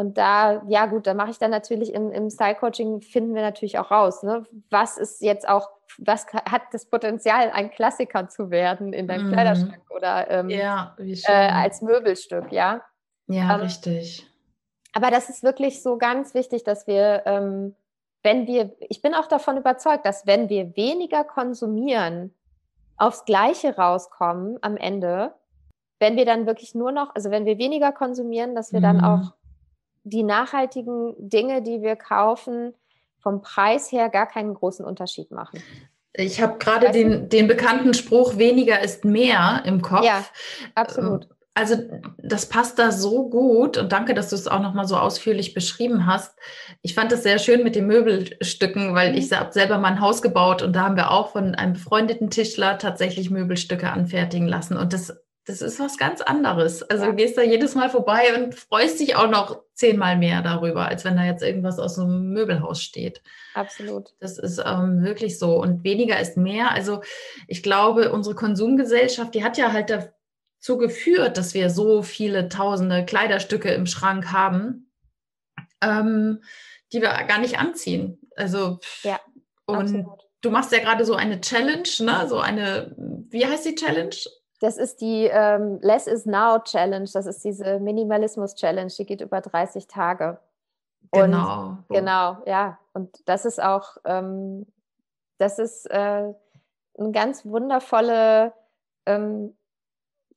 Und da, ja gut, da mache ich dann natürlich im, im Style-Coaching, finden wir natürlich auch raus, ne? was ist jetzt auch, was hat das Potenzial, ein Klassiker zu werden in deinem mm. Kleiderschrank oder ähm, ja, äh, als Möbelstück, ja. Ja, ähm, richtig. Aber das ist wirklich so ganz wichtig, dass wir, ähm, wenn wir, ich bin auch davon überzeugt, dass wenn wir weniger konsumieren, aufs Gleiche rauskommen am Ende, wenn wir dann wirklich nur noch, also wenn wir weniger konsumieren, dass wir mm. dann mhm. auch die nachhaltigen Dinge, die wir kaufen, vom Preis her gar keinen großen Unterschied machen. Ich habe gerade den, den bekannten Spruch, weniger ist mehr im Kopf. Ja, absolut. Ähm, also das passt da so gut und danke, dass du es auch nochmal so ausführlich beschrieben hast. Ich fand es sehr schön mit den Möbelstücken, weil ich mhm. habe selber mal ein Haus gebaut und da haben wir auch von einem befreundeten Tischler tatsächlich Möbelstücke anfertigen lassen und das das ist was ganz anderes. Also ja. du gehst da jedes Mal vorbei und freust dich auch noch zehnmal mehr darüber, als wenn da jetzt irgendwas aus einem Möbelhaus steht. Absolut. Das ist ähm, wirklich so. Und weniger ist mehr. Also ich glaube, unsere Konsumgesellschaft, die hat ja halt dazu geführt, dass wir so viele tausende Kleiderstücke im Schrank haben, ähm, die wir gar nicht anziehen. Also ja, und absolut. du machst ja gerade so eine Challenge, ne? So eine, wie heißt die Challenge? Das ist die ähm, Less is Now Challenge. Das ist diese Minimalismus Challenge. Die geht über 30 Tage. Und, genau. Genau, ja. Und das ist auch, ähm, das ist äh, ein ganz wundervolle, ähm,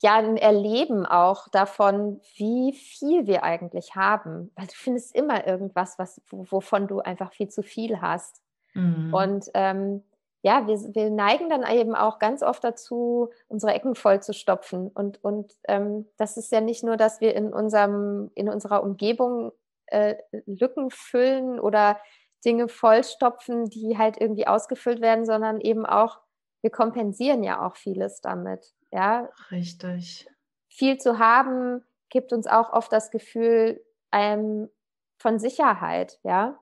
ja, ein Erleben auch davon, wie viel wir eigentlich haben. Weil du findest immer irgendwas, was, wovon du einfach viel zu viel hast. Mhm. Und ähm, ja, wir, wir neigen dann eben auch ganz oft dazu, unsere Ecken voll zu stopfen. Und, und ähm, das ist ja nicht nur, dass wir in, unserem, in unserer Umgebung äh, Lücken füllen oder Dinge vollstopfen, die halt irgendwie ausgefüllt werden, sondern eben auch, wir kompensieren ja auch vieles damit. Ja, richtig. Viel zu haben gibt uns auch oft das Gefühl ähm, von Sicherheit, ja.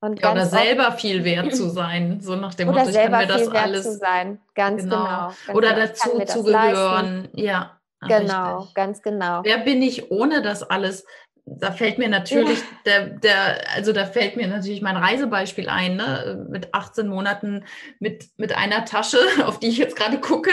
Und ja, oder selber viel wert zu sein, so nach dem oder Motto, ich kann mir das alles zu sein, ganz genau. genau ganz oder genau. dazu zu gehören, ja. Genau, richtig. ganz genau. Wer bin ich ohne das alles? Da fällt mir natürlich der, der, also da fällt mir natürlich mein Reisebeispiel ein, ne? mit 18 Monaten mit, mit einer Tasche, auf die ich jetzt gerade gucke,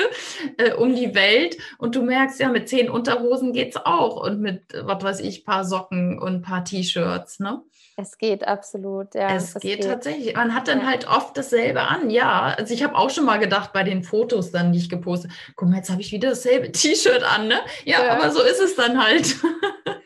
äh, um die Welt. Und du merkst ja, mit zehn Unterhosen geht's auch und mit, was weiß ich, paar Socken und paar T-Shirts, ne? Es geht absolut, ja. Es, es geht, geht, tatsächlich. Man hat dann ja. halt oft dasselbe an, ja. Also ich habe auch schon mal gedacht bei den Fotos dann, die ich gepostet, guck mal, jetzt habe ich wieder dasselbe T-Shirt an, ne? Ja, ja, aber so ist es dann halt.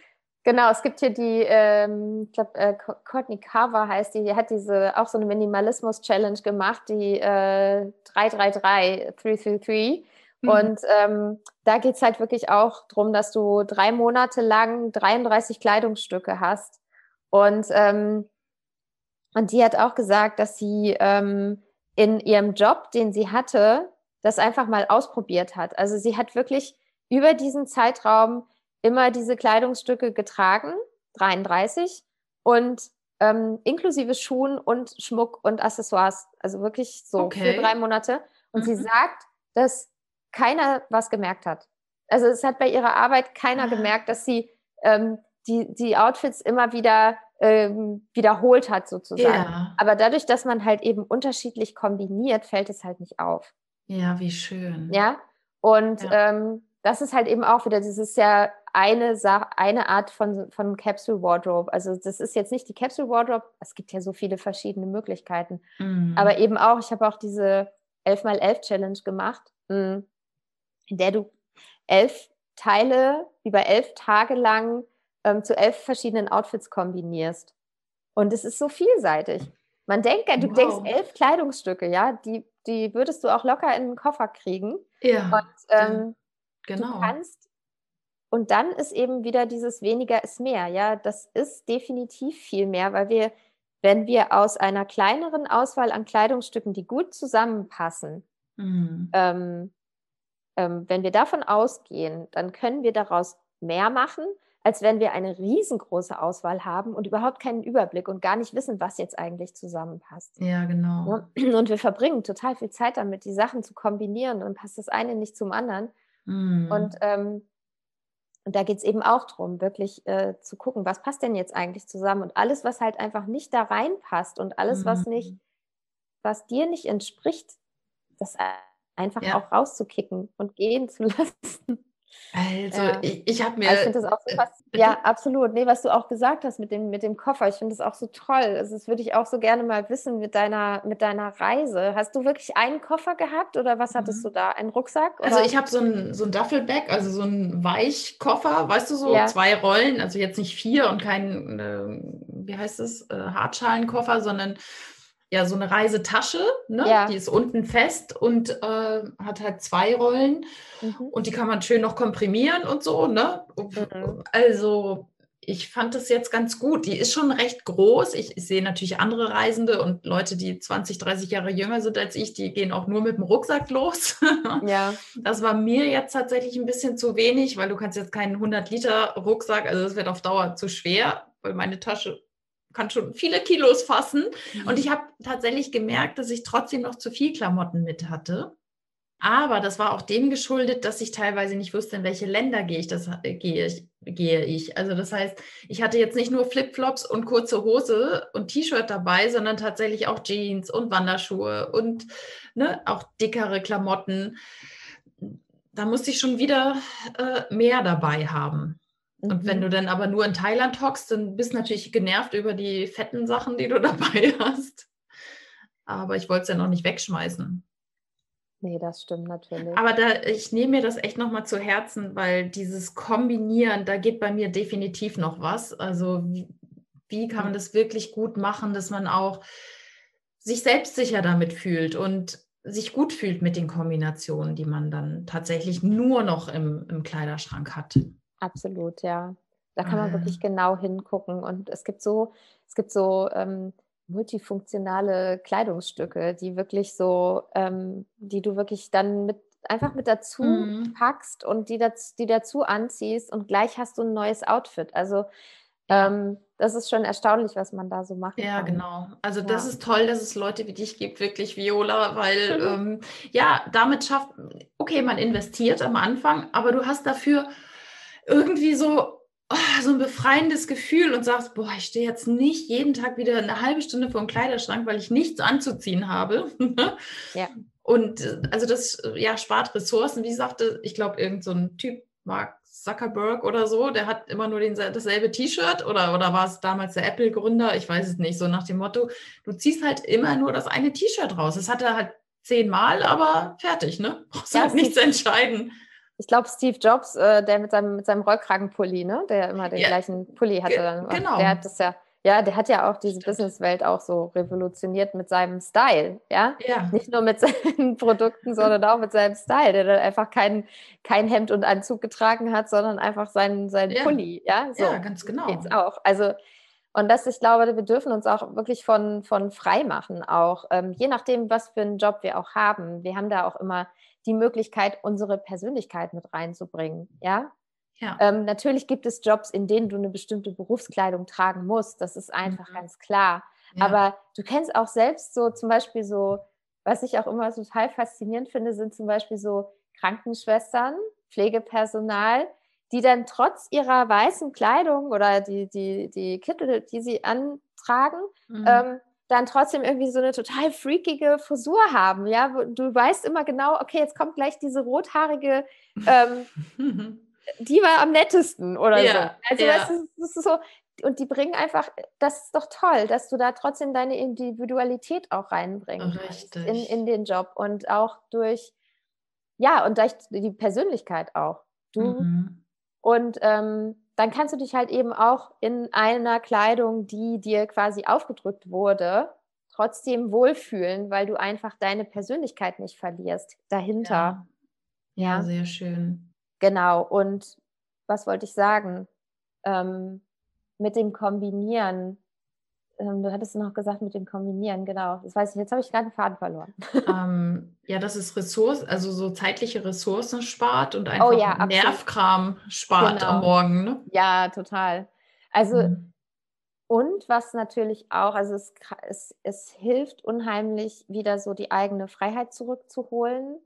Genau, es gibt hier die, ähm, ich glaube, äh, Courtney Carver heißt die, die hat diese auch so eine Minimalismus-Challenge gemacht, die äh, 333, 333. Mhm. Und ähm, da geht es halt wirklich auch darum, dass du drei Monate lang 33 Kleidungsstücke hast und, ähm, und die hat auch gesagt, dass sie ähm, in ihrem Job, den sie hatte, das einfach mal ausprobiert hat. Also sie hat wirklich über diesen Zeitraum immer diese Kleidungsstücke getragen, 33, und ähm, inklusive Schuhen und Schmuck und Accessoires. Also wirklich so Okay. für drei Monate. Und sie Mhm. sagt, dass keiner was gemerkt hat. Also es hat bei ihrer Arbeit keiner Ah. gemerkt, dass sie ähm, die, die Outfits immer wieder ähm, wiederholt hat sozusagen. Ja. Aber dadurch, dass man halt eben unterschiedlich kombiniert, fällt es halt nicht auf. Ja, wie schön. Ja. Und Ja. Ähm, das ist halt eben auch wieder, ist ja eine Sache, eine Art von, von Capsule Wardrobe. Also das ist jetzt nicht die Capsule Wardrobe, es gibt ja so viele verschiedene Möglichkeiten. Mhm. Aber eben auch, ich habe auch diese 11x11 Challenge gemacht, mh, in der du elf Teile über elf Tage lang ähm, zu elf verschiedenen Outfits kombinierst. Und es ist so vielseitig. Man denkt, du Wow. denkst elf Kleidungsstücke, ja, die, die würdest du auch locker in den Koffer kriegen. ja, Und ähm, genau. du kannst, und dann ist eben wieder dieses weniger ist mehr, ja, das ist definitiv viel mehr, weil wir, wenn wir aus einer kleineren Auswahl an Kleidungsstücken, die gut zusammenpassen, Mhm. ähm, ähm, wenn wir davon ausgehen, dann können wir daraus mehr machen, als wenn wir eine riesengroße Auswahl haben und überhaupt keinen Überblick und gar nicht wissen, was jetzt eigentlich zusammenpasst. Ja, genau. Und wir verbringen total viel Zeit damit, die Sachen zu kombinieren und passt das eine nicht zum anderen. Mhm. Und, ähm, und da geht es eben auch darum, wirklich äh, zu gucken, was passt denn jetzt eigentlich zusammen und alles, was halt einfach nicht da reinpasst und alles, was Mhm. nicht, was dir nicht entspricht, das einfach Ja. auch rauszukicken und gehen zu lassen. Also, Ja. ich, ich habe mir. Also ich finde das auch so äh, fast, bitte? ja, absolut. Nee, was du auch gesagt hast mit dem, mit dem Koffer, ich finde das auch so toll. Also das würde ich auch so gerne mal wissen mit deiner, mit deiner Reise. Hast du wirklich einen Koffer gehabt oder was hattest Mhm. du da? Einen Rucksack? Also oder? ich habe so ein, so ein Duffelbag, also so ein Weichkoffer, weißt du, so Ja. zwei Rollen, also jetzt nicht vier und kein, äh, wie heißt es, äh, Hartschalenkoffer, sondern ja, so eine Reisetasche, ne? Ja. Die ist unten fest und äh, hat halt zwei Rollen Mhm. und die kann man schön noch komprimieren und so, ne? Mhm. Also ich fand das jetzt ganz gut. Die ist schon recht groß. Ich, ich sehe natürlich andere Reisende und Leute, die 20, 30 Jahre jünger sind als ich, die gehen auch nur mit dem Rucksack los. Ja, Das war mir jetzt tatsächlich ein bisschen zu wenig, weil du kannst jetzt keinen 100 Liter Rucksack, also das wird auf Dauer zu schwer, weil meine Tasche kann schon viele Kilos fassen. Und ich habe tatsächlich gemerkt, dass ich trotzdem noch zu viel Klamotten mit hatte. Aber das war auch dem geschuldet, dass ich teilweise nicht wusste, in welche Länder gehe ich, das äh, gehe ich, gehe ich. Also das heißt, ich hatte jetzt nicht nur Flipflops und kurze Hose und T-Shirt dabei, sondern tatsächlich auch Jeans und Wanderschuhe und ne, auch dickere Klamotten. Da musste ich schon wieder äh, mehr dabei haben. Und wenn Mhm. du dann aber nur in Thailand hockst, dann bist du natürlich genervt über die fetten Sachen, die du dabei hast. Aber ich wollte es ja noch nicht wegschmeißen. Nee, das stimmt natürlich. Aber da, ich nehme mir das echt nochmal zu Herzen, weil dieses Kombinieren, da geht bei mir definitiv noch was. Also wie, wie kann man das wirklich gut machen, dass man auch sich selbstsicher damit fühlt und sich gut fühlt mit den Kombinationen, die man dann tatsächlich nur noch im, im Kleiderschrank hat. Absolut, ja. Da kann man Ah. wirklich genau hingucken. Und es gibt so, es gibt so ähm, multifunktionale Kleidungsstücke, die wirklich so, ähm, die du wirklich dann mit einfach mit dazu Mhm. packst und die, dazu, die dazu anziehst und gleich hast du ein neues Outfit. Also ähm, das ist schon erstaunlich, was man da so machen Ja, kann. genau. Also das Ja. ist toll, dass es Leute wie dich gibt, wirklich, Viola, weil ähm, ja, damit schafft, okay, man investiert am Anfang, aber du hast dafür irgendwie so, oh, so ein befreiendes Gefühl und sagst, boah, ich stehe jetzt nicht jeden Tag wieder eine halbe Stunde vor dem Kleiderschrank, weil ich nichts anzuziehen habe. Ja. Und äh, also das äh, ja, spart Ressourcen. Wie sagte, ich glaube, irgend so ein Typ, Mark Zuckerberg oder so, der hat immer nur den, dasselbe T-Shirt oder, oder war es damals der Apple-Gründer? Ich weiß es nicht. So nach dem Motto, du ziehst halt immer nur das eine T-Shirt raus. Das hat er halt zehnmal, aber fertig, ne? Brauchst Ja, halt nichts entscheiden. Ich glaube, Steve Jobs, äh, der mit seinem, mit seinem Rollkragenpulli, ne? der immer den Ja. gleichen Pulli hatte, Ge- genau. der hat das ja, ja, der hat ja auch diese. Businesswelt auch so revolutioniert mit seinem Style, ja. Ja. Nicht nur mit seinen Produkten, sondern auch mit seinem Style, der dann einfach kein, kein Hemd und Anzug getragen hat, sondern einfach seinen, seinen Ja. Pulli, ja. So ja, ganz genau. geht's auch. Also, und das, ich glaube, wir dürfen uns auch wirklich von, von frei machen, auch ähm, je nachdem, was für einen Job wir auch haben. Wir haben da auch immer die Möglichkeit, unsere Persönlichkeit mit reinzubringen, ja. Ja. Ähm, natürlich gibt es Jobs, in denen du eine bestimmte Berufskleidung tragen musst. Das ist einfach mhm. ganz klar. Ja. Aber du kennst auch selbst so zum Beispiel so, was ich auch immer total faszinierend finde, sind zum Beispiel so Krankenschwestern, Pflegepersonal, die dann trotz ihrer weißen Kleidung oder die, die, die Kittel, die sie antragen, mhm. ähm, dann trotzdem irgendwie so eine total freakige Frisur haben. Ja, du weißt immer genau, okay, jetzt kommt gleich diese rothaarige, ähm, die war am nettesten oder ja, so. Also ja. weißt du, das ist so, und die bringen einfach, das ist doch toll, dass du da trotzdem deine Individualität auch reinbringen kannst in, in den Job und auch durch, ja, und durch die Persönlichkeit auch. Du mhm. und ähm, dann kannst du dich halt eben auch in einer Kleidung, die dir quasi aufgedrückt wurde, trotzdem wohlfühlen, weil du einfach deine Persönlichkeit nicht verlierst dahinter. Ja, ja sehr schön. Genau. Und was wollte ich sagen? Ähm, mit dem Kombinieren ähm, du hattest noch gesagt mit dem Kombinieren, genau. Das weiß ich, jetzt habe ich gerade einen Faden verloren. Ähm, ja, dass es Ressourcen, also so zeitliche Ressourcen spart und oh einfach oh, ja, Nervkram spart genau. am Morgen. Ne? Ja, total. Also, mhm. und was natürlich auch, also es, es, es hilft unheimlich, wieder so die eigene Freiheit zurückzuholen,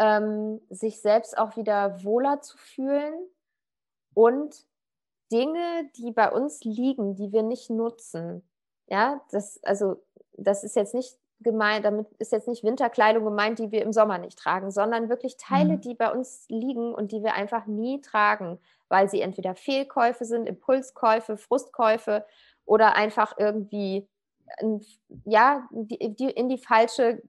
ähm, sich selbst auch wieder wohler zu fühlen und Dinge, die bei uns liegen, die wir nicht nutzen, ja, das, also, das ist jetzt nicht gemeint, damit ist jetzt nicht Winterkleidung gemeint, die wir im Sommer nicht tragen, sondern wirklich Teile, mhm. die bei uns liegen und die wir einfach nie tragen, weil sie entweder Fehlkäufe sind, Impulskäufe, Frustkäufe oder einfach irgendwie ja, die, die in die falsche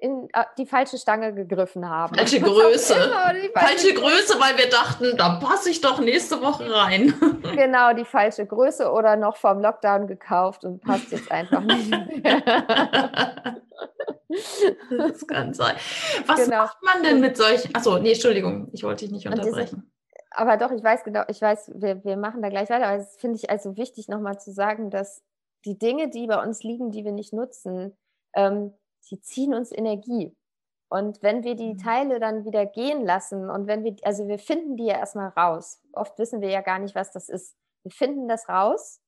in äh, die falsche Stange gegriffen haben. Falsche Größe. Genau, falsche Größe, weil wir dachten, da passe ich doch nächste Woche rein. Genau, die falsche Größe oder noch vom Lockdown gekauft und passt jetzt einfach nicht mehr. Das kann sein. Was genau. macht man denn mit solchen? Achso, nee, Entschuldigung, ich wollte dich nicht unterbrechen. aber doch, ich weiß genau, ich weiß, wir, wir machen da gleich weiter, aber es finde ich also wichtig, nochmal zu sagen, dass die Dinge, die bei uns liegen, die wir nicht nutzen, ähm, sie ziehen uns Energie. Und wenn wir die mhm. Teile dann wieder gehen lassen und wenn wir, also wir finden die ja erstmal raus. Oft wissen wir ja gar nicht, was das ist. Wir finden das raus.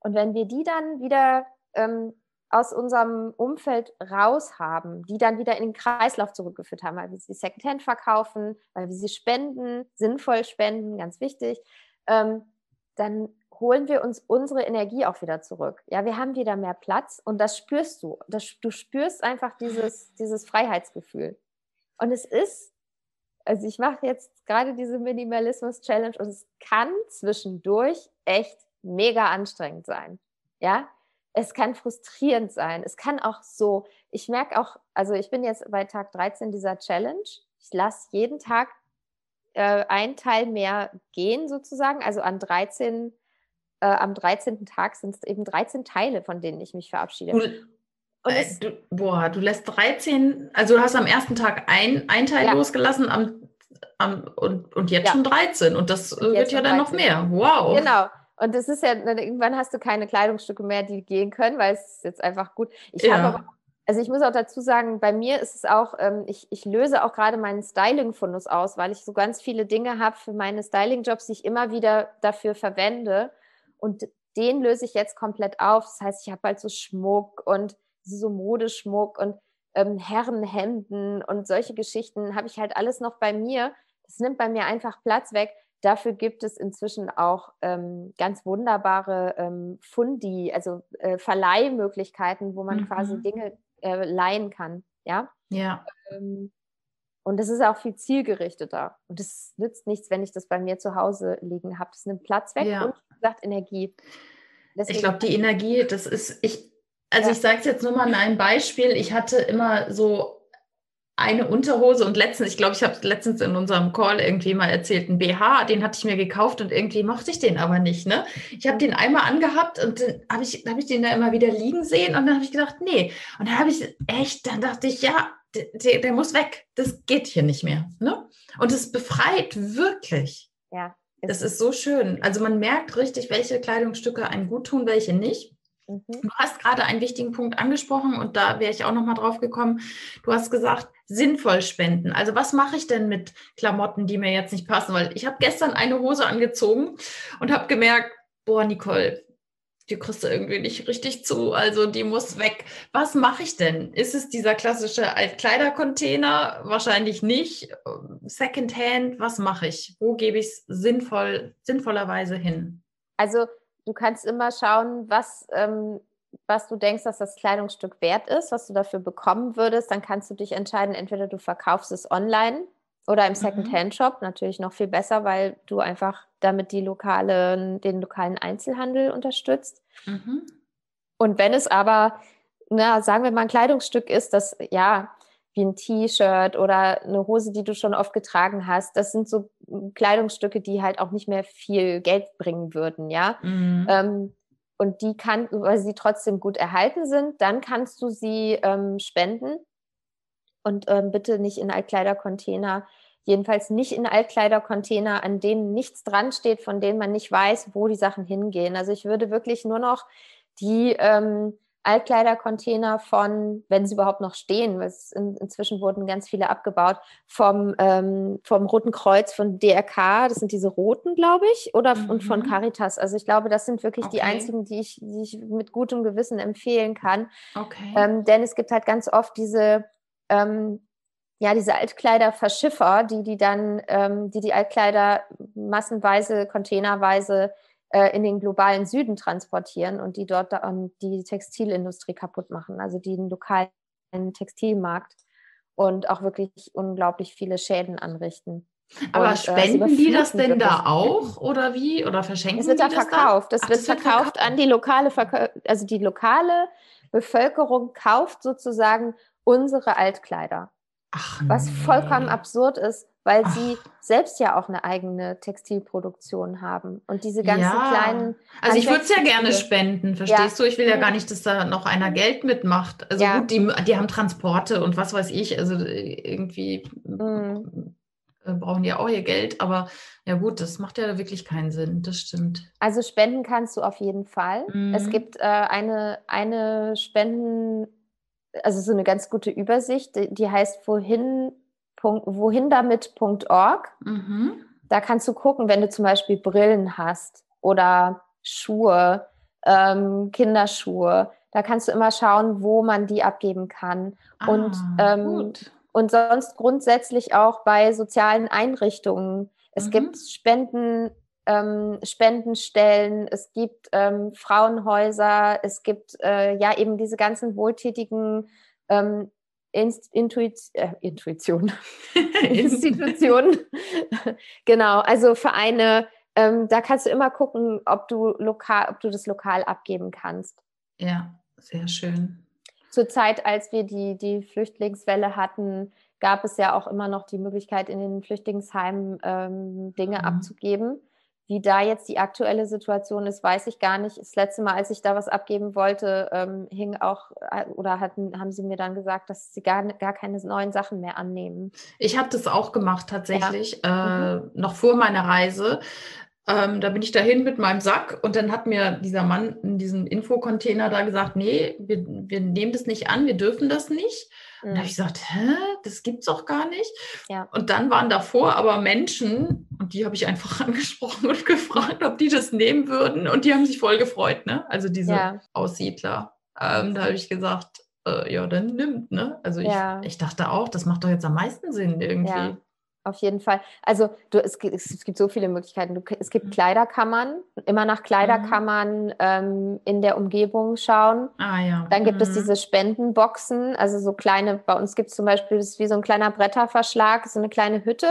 Und wenn wir die dann wieder ähm, aus unserem Umfeld raus haben, die dann wieder in den Kreislauf zurückgeführt haben, weil wir sie Secondhand verkaufen, weil wir sie spenden, sinnvoll spenden, ganz wichtig, ähm, dann holen wir uns unsere Energie auch wieder zurück. Ja, wir haben wieder mehr Platz und das spürst du. Das, du spürst einfach dieses, dieses Freiheitsgefühl. Und es ist, also ich mache jetzt gerade diese Minimalismus-Challenge und es kann zwischendurch echt mega anstrengend sein. Ja, es kann frustrierend sein. Es kann auch so, ich merke auch, also ich bin jetzt bei Tag 13 dieser Challenge. Ich lasse jeden Tag äh, ein Teil mehr gehen sozusagen. Also an 13 äh, am 13. Tag sind es eben 13 Teile, von denen ich mich verabschiede. Und äh, du, boah, du lässt 13, also du hast am ersten Tag ein, ein Teil ja. losgelassen am, am, und, und jetzt ja. schon 13 und das und wird ja dann 13. noch mehr. Wow. Genau. Und das ist ja, irgendwann hast du keine Kleidungsstücke mehr, die gehen können, weil es ist jetzt einfach gut. Ich ja. habe also ich muss auch dazu sagen, bei mir ist es auch, ähm, ich, ich löse auch gerade meinen Styling-Fundus aus, weil ich so ganz viele Dinge habe für meine Styling-Jobs, die ich immer wieder dafür verwende. Und den löse ich jetzt komplett auf. Das heißt, ich habe halt so Schmuck und so Modeschmuck und ähm, Herrenhemden und solche Geschichten habe ich halt alles noch bei mir. Das nimmt bei mir einfach Platz weg. Dafür gibt es inzwischen auch ähm, ganz wunderbare ähm, Fundi, also äh, Verleihmöglichkeiten, wo man mhm. quasi Dinge äh, leihen kann. Ja. Ja. Ähm, und das ist auch viel zielgerichteter. Und es nützt nichts, wenn ich das bei mir zu Hause liegen habe. Das nimmt Platz weg ja. und wie gesagt Energie. Deswegen ich glaube, die Energie, das ist, ich, also ja. ich sage es jetzt nur mal an einem Beispiel. Ich hatte immer so eine Unterhose und letztens, ich glaube, ich habe letztens in unserem Call irgendwie mal erzählt, ein BH, den hatte ich mir gekauft und irgendwie mochte ich den aber nicht. Ne? Ich habe den einmal angehabt und dann habe ich, hab ich den da immer wieder liegen sehen und dann habe ich gedacht, nee. Und dann habe ich echt, dann dachte ich, ja, der, der, muss weg. Das geht hier nicht mehr. Ne? Und es befreit wirklich. Ja. Das ist so schön. Also man merkt richtig, welche Kleidungsstücke einem gut tun, welche nicht. Mhm. Du hast gerade einen wichtigen Punkt angesprochen und da wäre ich auch noch mal drauf gekommen. Du hast gesagt, sinnvoll spenden. Also was mache ich denn mit Klamotten, die mir jetzt nicht passen? Weil ich habe gestern eine Hose angezogen und habe gemerkt, boah, Nicole, die kriegst du irgendwie nicht richtig zu, also die muss weg. Was mache ich denn? Ist es dieser klassische Altkleidercontainer? Wahrscheinlich nicht. Secondhand, was mache ich? Wo gebe ich es sinnvoll, sinnvollerweise hin? Also du kannst immer schauen, was, ähm, was du denkst, dass das Kleidungsstück wert ist, was du dafür bekommen würdest. Dann kannst du dich entscheiden, entweder du verkaufst es online oder im mhm. Second-Hand-Shop. Natürlich noch viel besser, weil du einfach damit die lokalen, den lokalen Einzelhandel unterstützt. Mhm. Und wenn es aber, na, sagen wir mal, ein Kleidungsstück ist, das ja wie ein T-Shirt oder eine Hose, die du schon oft getragen hast, das sind so Kleidungsstücke, die halt auch nicht mehr viel Geld bringen würden, ja. Mhm. Ähm, und die kann, weil sie trotzdem gut erhalten sind, dann kannst du sie ähm, spenden und ähm, bitte nicht in Altkleidercontainer jedenfalls nicht in Altkleidercontainer, an denen nichts dran steht, von denen man nicht weiß, wo die Sachen hingehen. Also ich würde wirklich nur noch die ähm, Altkleidercontainer von, wenn sie überhaupt noch stehen, weil in, inzwischen wurden ganz viele abgebaut, vom, ähm, vom Roten Kreuz, von DRK, das sind diese roten, glaube ich, oder mhm. und von mhm. Caritas. Also ich glaube, das sind wirklich okay. die einzigen, die ich, die ich mit gutem Gewissen empfehlen kann. Okay. Ähm, denn es gibt halt ganz oft diese ähm, ja, diese Altkleiderverschiffer, die die dann, ähm, die die Altkleider massenweise, containerweise äh, in den globalen Süden transportieren und die dort dann die Textilindustrie kaputt machen, also den lokalen Textilmarkt und auch wirklich unglaublich viele Schäden anrichten. Aber und, äh, spenden äh, die das denn da auch oder wie? Oder verschenken es wird da verkauft. Das, Ach, wird das verkauft, verkauft an die lokale, Verka also die lokale Bevölkerung kauft sozusagen unsere Altkleider. Ach, was nee. vollkommen absurd ist, weil Ach. sie selbst ja auch eine eigene Textilproduktion haben. Und diese ganzen ja. kleinen. Also ich würde es ja gerne spenden, verstehst ja. du? Ich will ja gar nicht, dass da noch einer Geld mitmacht. Also ja. gut, die, die haben Transporte und was weiß ich. Also irgendwie mhm. brauchen die auch ihr Geld. Aber ja gut, das macht ja wirklich keinen Sinn. Das stimmt. Also spenden kannst du auf jeden Fall. Mhm. Es gibt äh, eine, eine Spenden also so eine ganz gute Übersicht, die heißt wohin, wohindamit.org. Mhm. Da kannst du gucken, wenn du zum Beispiel Brillen hast oder Schuhe, ähm, Kinderschuhe, da kannst du immer schauen, wo man die abgeben kann. Ah, und, ähm, und sonst grundsätzlich auch bei sozialen Einrichtungen. Es mhm. gibt Spenden, ähm, Spendenstellen, es gibt ähm, Frauenhäuser, es gibt äh, ja eben diese ganzen wohltätigen ähm, Intuit äh, Intuition, Institutionen. genau, also Vereine, ähm, da kannst du immer gucken, ob du lokal, ob du das lokal abgeben kannst. Ja, sehr schön. Zur Zeit, als wir die, die Flüchtlingswelle hatten, gab es ja auch immer noch die Möglichkeit, in den Flüchtlingsheimen ähm, Dinge mhm. abzugeben. Wie da jetzt die aktuelle Situation ist, weiß ich gar nicht. Das letzte Mal, als ich da was abgeben wollte, ähm, hing auch äh, oder hatten, haben sie mir dann gesagt, dass sie gar, gar keine neuen Sachen mehr annehmen. Ich habe das auch gemacht tatsächlich, ja. äh, mhm. noch vor meiner Reise. Ähm, da bin ich dahin mit meinem Sack und dann hat mir dieser Mann in diesem Infocontainer da gesagt, nee, wir, wir nehmen das nicht an, wir dürfen das nicht. Und da habe ich mhm. gesagt, hä, das gibt's doch gar nicht. Ja. Und dann waren davor aber Menschen, und die habe ich einfach angesprochen und gefragt, ob die das nehmen würden. Und die haben sich voll gefreut, ne? Also diese ja. Aussiedler. Ähm, da habe ich gesagt, äh, ja, dann nimmt, ne? Also ich, ja. ich dachte auch, das macht doch jetzt am meisten Sinn irgendwie. Auf jeden Fall. Also du, es, gibt, es gibt so viele Möglichkeiten. Du, es gibt mhm. Kleiderkammern, immer nach Kleiderkammern mhm. ähm, in der Umgebung schauen. Ah, ja. Dann gibt mhm. es diese Spendenboxen, also so kleine, bei uns gibt es zum Beispiel, das ist wie so ein kleiner Bretterverschlag, so eine kleine Hütte.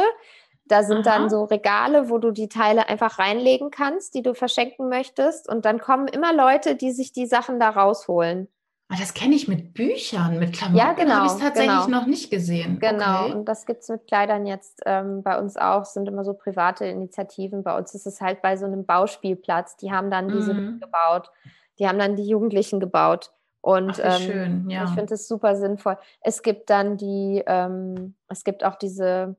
Da sind Aha. dann so Regale, wo du die Teile einfach reinlegen kannst, die du verschenken möchtest. Und dann kommen immer Leute, die sich die Sachen da rausholen. Ah, das kenne ich mit Büchern, mit Klamotten ja, genau, habe ich es tatsächlich genau. noch nicht gesehen. Genau, okay. und das gibt es mit Kleidern jetzt ähm, bei uns auch, es sind immer so private Initiativen. Bei uns ist es halt bei so einem Bauspielplatz, die haben dann diese mhm. gebaut, die haben dann die Jugendlichen gebaut. Und Ach, ähm, schön, ja. ich finde es super sinnvoll. Es gibt dann die, ähm, es gibt auch diese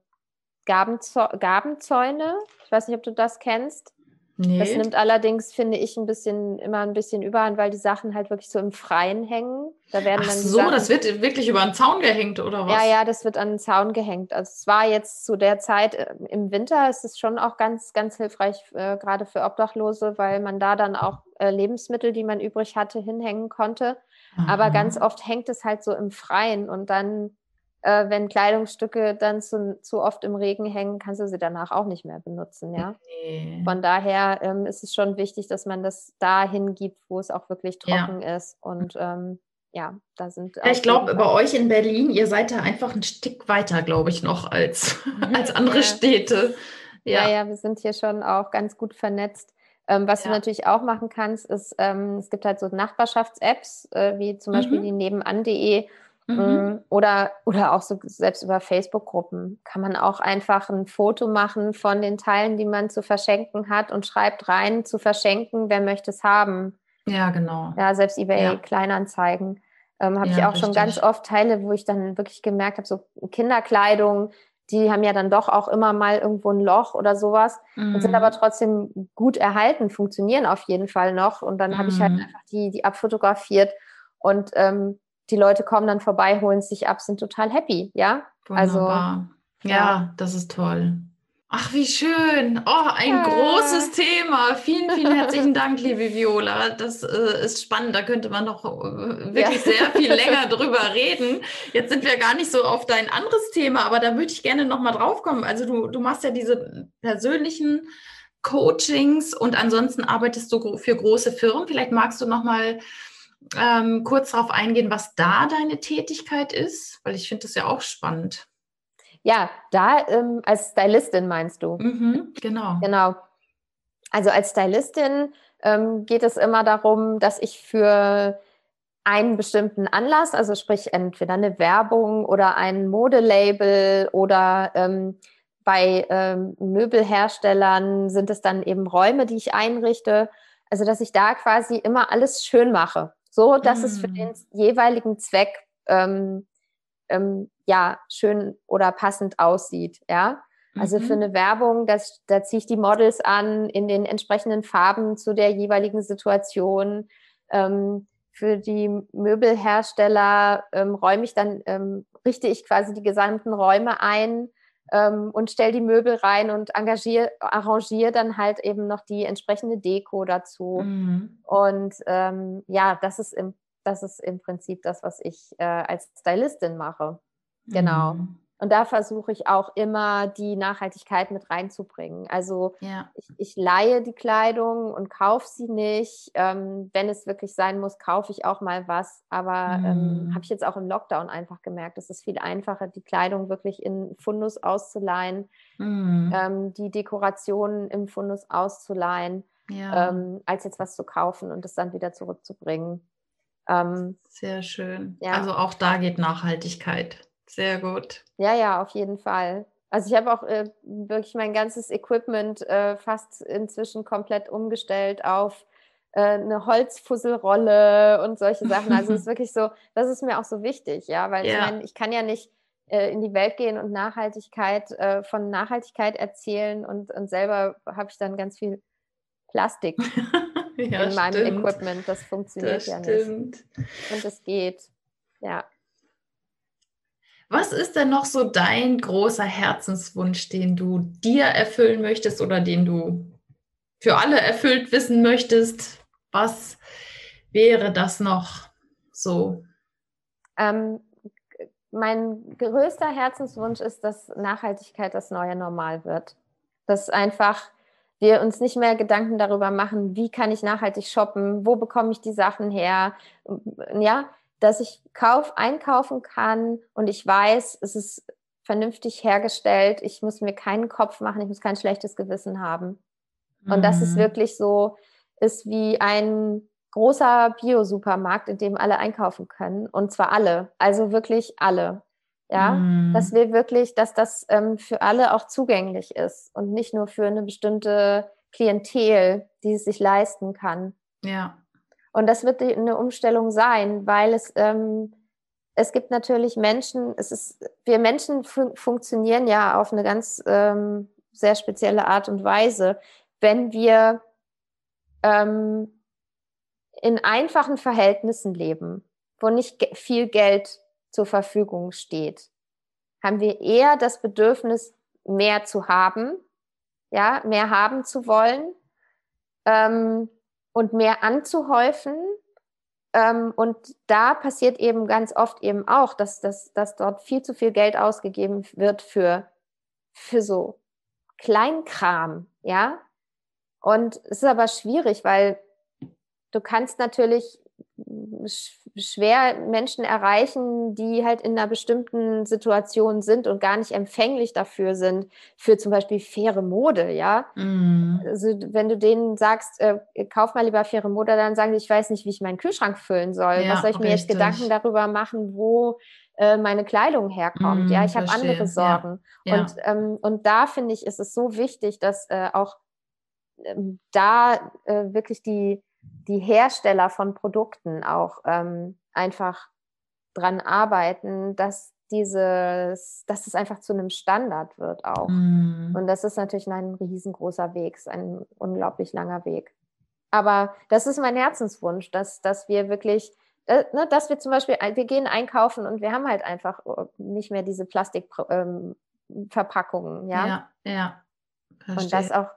Gabenzäune, ich weiß nicht, ob du das kennst. Nee. Das nimmt allerdings, finde ich, ein bisschen immer ein bisschen überhand, weil die Sachen halt wirklich so im Freien hängen. Da werden Ach dann so, Sachen, das wird wirklich über einen Zaun gehängt, oder was? Ja, ja, das wird an den Zaun gehängt. Also es war jetzt zu der Zeit äh, im Winter, ist es schon auch ganz, ganz hilfreich, äh, gerade für Obdachlose, weil man da dann auch äh, Lebensmittel, die man übrig hatte, hinhängen konnte. Aha. Aber ganz oft hängt es halt so im Freien und dann äh, wenn Kleidungsstücke dann zu, zu oft im Regen hängen, kannst du sie danach auch nicht mehr benutzen, ja. Okay. Von daher ähm, ist es schon wichtig, dass man das dahin gibt, wo es auch wirklich trocken ja. ist. Und ähm, ja, da sind. Ja, ich glaube, bei euch in Berlin, ihr seid da einfach ein Stück weiter, glaube ich, noch als, als andere ja. Städte. Ja. ja, ja, wir sind hier schon auch ganz gut vernetzt. Ähm, was ja. du natürlich auch machen kannst, ist, ähm, es gibt halt so Nachbarschafts-Apps, äh, wie zum Beispiel mhm. die nebenan.de Mhm. Mm, oder, oder auch so selbst über Facebook-Gruppen kann man auch einfach ein Foto machen von den Teilen, die man zu verschenken hat und schreibt rein, zu verschenken, wer möchte es haben. Ja, genau. Ja, selbst eBay ja. Kleinanzeigen. Ähm, habe ja, ich auch richtig. schon ganz oft Teile, wo ich dann wirklich gemerkt habe, so Kinderkleidung, die haben ja dann doch auch immer mal irgendwo ein Loch oder sowas mhm. und sind aber mhm. trotzdem gut erhalten, funktionieren auf jeden Fall noch. Und dann mhm. habe ich halt mhm. einfach die, die abfotografiert und ähm, die Leute kommen dann vorbei, holen sich ab, sind total happy, ja? Also, Wunderbar. Also, ja, ja, das ist toll. Ach, wie schön. Oh, ein ja. großes Thema. Vielen, vielen herzlichen Dank, liebe Viola. Das äh, ist spannend. Da könnte man noch äh, wirklich ja. sehr viel länger drüber reden. Jetzt sind wir gar nicht so auf dein anderes Thema, aber da würde ich gerne noch mal drauf kommen. Also du, du machst ja diese persönlichen Coachings und ansonsten arbeitest du für große Firmen. Vielleicht magst du noch mal ähm, kurz darauf eingehen, was da deine Tätigkeit ist? Weil ich finde das ja auch spannend. Ja, da ähm, als Stylistin meinst du? Mhm, genau. Genau. Also als Stylistin ähm, geht es immer darum, dass ich für einen bestimmten Anlass, also sprich entweder eine Werbung oder ein Modelabel oder ähm, bei ähm, Möbelherstellern sind es dann eben Räume, die ich einrichte. Also dass ich da quasi immer alles schön mache so dass mm. es für mm. den jeweiligen Zweck ähm, ähm, ja schön oder passend aussieht, ja. Also mhm. für eine Werbung, das, da ziehe ich die Models an in den entsprechenden Farben zu der jeweiligen Situation. Ähm, für die Möbelhersteller ähm, räume ich dann, ähm, richte ich quasi die gesamten Räume ein ähm, und stelle die Möbel rein und engagiere, arrangiere dann halt eben noch die entsprechende Deko dazu. Mhm. Und ähm, ja, das ist, im, das ist im Prinzip das, was ich äh, als Stylistin mache. Genau. Mhm. Und da versuche ich auch immer die Nachhaltigkeit mit reinzubringen. Also ja. ich, ich, leihe die Kleidung und kaufe sie nicht. Ähm, wenn es wirklich sein muss, kaufe ich auch mal was. Aber ähm, mhm. habe ich jetzt auch im Lockdown einfach gemerkt, es ist viel einfacher, die Kleidung wirklich in Fundus auszuleihen, mhm. ähm, die Dekorationen im Fundus auszuleihen, ja. Ähm, als jetzt was zu kaufen und es dann wieder zurückzubringen. Ähm, Sehr schön. Ja. Also auch da geht Nachhaltigkeit. Sehr gut. Ja, ja, auf jeden Fall. Also ich habe auch äh, wirklich mein ganzes Equipment äh, fast inzwischen komplett umgestellt auf äh, eine Holzfusselrolle und solche Sachen. Also es ist wirklich so, das ist mir auch so wichtig, ja, weil ja. ich meine, ich kann ja nicht äh, in die Welt gehen und Nachhaltigkeit äh, von Nachhaltigkeit erzählen und, und selber habe ich dann ganz viel Plastik ja, in meinem stimmt. Equipment. Das funktioniert das ja stimmt. nicht. Und es geht. Ja. Was ist denn noch so dein großer Herzenswunsch, den du dir erfüllen möchtest oder den du für alle erfüllt wissen möchtest? Was wäre das noch so? Ähm, mein größter Herzenswunsch ist, dass Nachhaltigkeit das neue Normal wird. Dass einfach wir uns nicht mehr Gedanken darüber machen, wie kann ich nachhaltig shoppen, wo bekomme ich die Sachen her. Ja, dass ich kauf, einkaufen kann und ich weiß, es ist vernünftig hergestellt. Ich muss mir keinen Kopf machen, ich muss kein schlechtes Gewissen haben. Und mhm. dass es wirklich so ist wie ein großer Bio-Supermarkt, in dem alle einkaufen können. Und zwar alle, also wirklich alle. Ja, mhm. dass wir wirklich, dass das ähm, für alle auch zugänglich ist und nicht nur für eine bestimmte Klientel, die es sich leisten kann. Ja. Und das wird eine Umstellung sein, weil es, ähm, es gibt natürlich Menschen, es ist, wir Menschen fun funktionieren ja auf eine ganz ähm, sehr spezielle Art und Weise. Wenn wir ähm, in einfachen Verhältnissen leben, wo nicht viel Geld zur Verfügung steht, haben wir eher das Bedürfnis, mehr zu haben, ja, mehr haben zu wollen ähm, und mehr anzuhäufen. Ähm, und da passiert eben ganz oft eben auch, dass, dass, dass dort viel zu viel Geld ausgegeben wird für, für so Kleinkram, ja. Und es ist aber schwierig, weil du kannst natürlich schwer Menschen erreichen, die halt in einer bestimmten Situation sind und gar nicht empfänglich dafür sind, für zum Beispiel faire Mode, ja. Mm. Also wenn du denen sagst, äh, kauf mal lieber faire Mode, dann sagen die, ich weiß nicht, wie ich meinen Kühlschrank füllen soll. Ja, Was soll ich mir jetzt Gedanken darüber machen, wo äh, meine Kleidung herkommt? Mm, ja, ich habe andere Sorgen. Ja, ja. Und, ähm, und da finde ich, ist es so wichtig, dass äh, auch ähm, da äh, wirklich die die Hersteller von Produkten auch ähm, einfach dran arbeiten, dass dieses, dass es einfach zu einem Standard wird auch. Mm. Und das ist natürlich ein riesengroßer Weg, ein unglaublich langer Weg. Aber das ist mein Herzenswunsch, dass, dass wir wirklich, äh, ne, dass wir zum Beispiel, wir gehen einkaufen und wir haben halt einfach äh, nicht mehr diese Plastikverpackungen, ähm, ja. Ja, ja. Verstehe. Und das auch,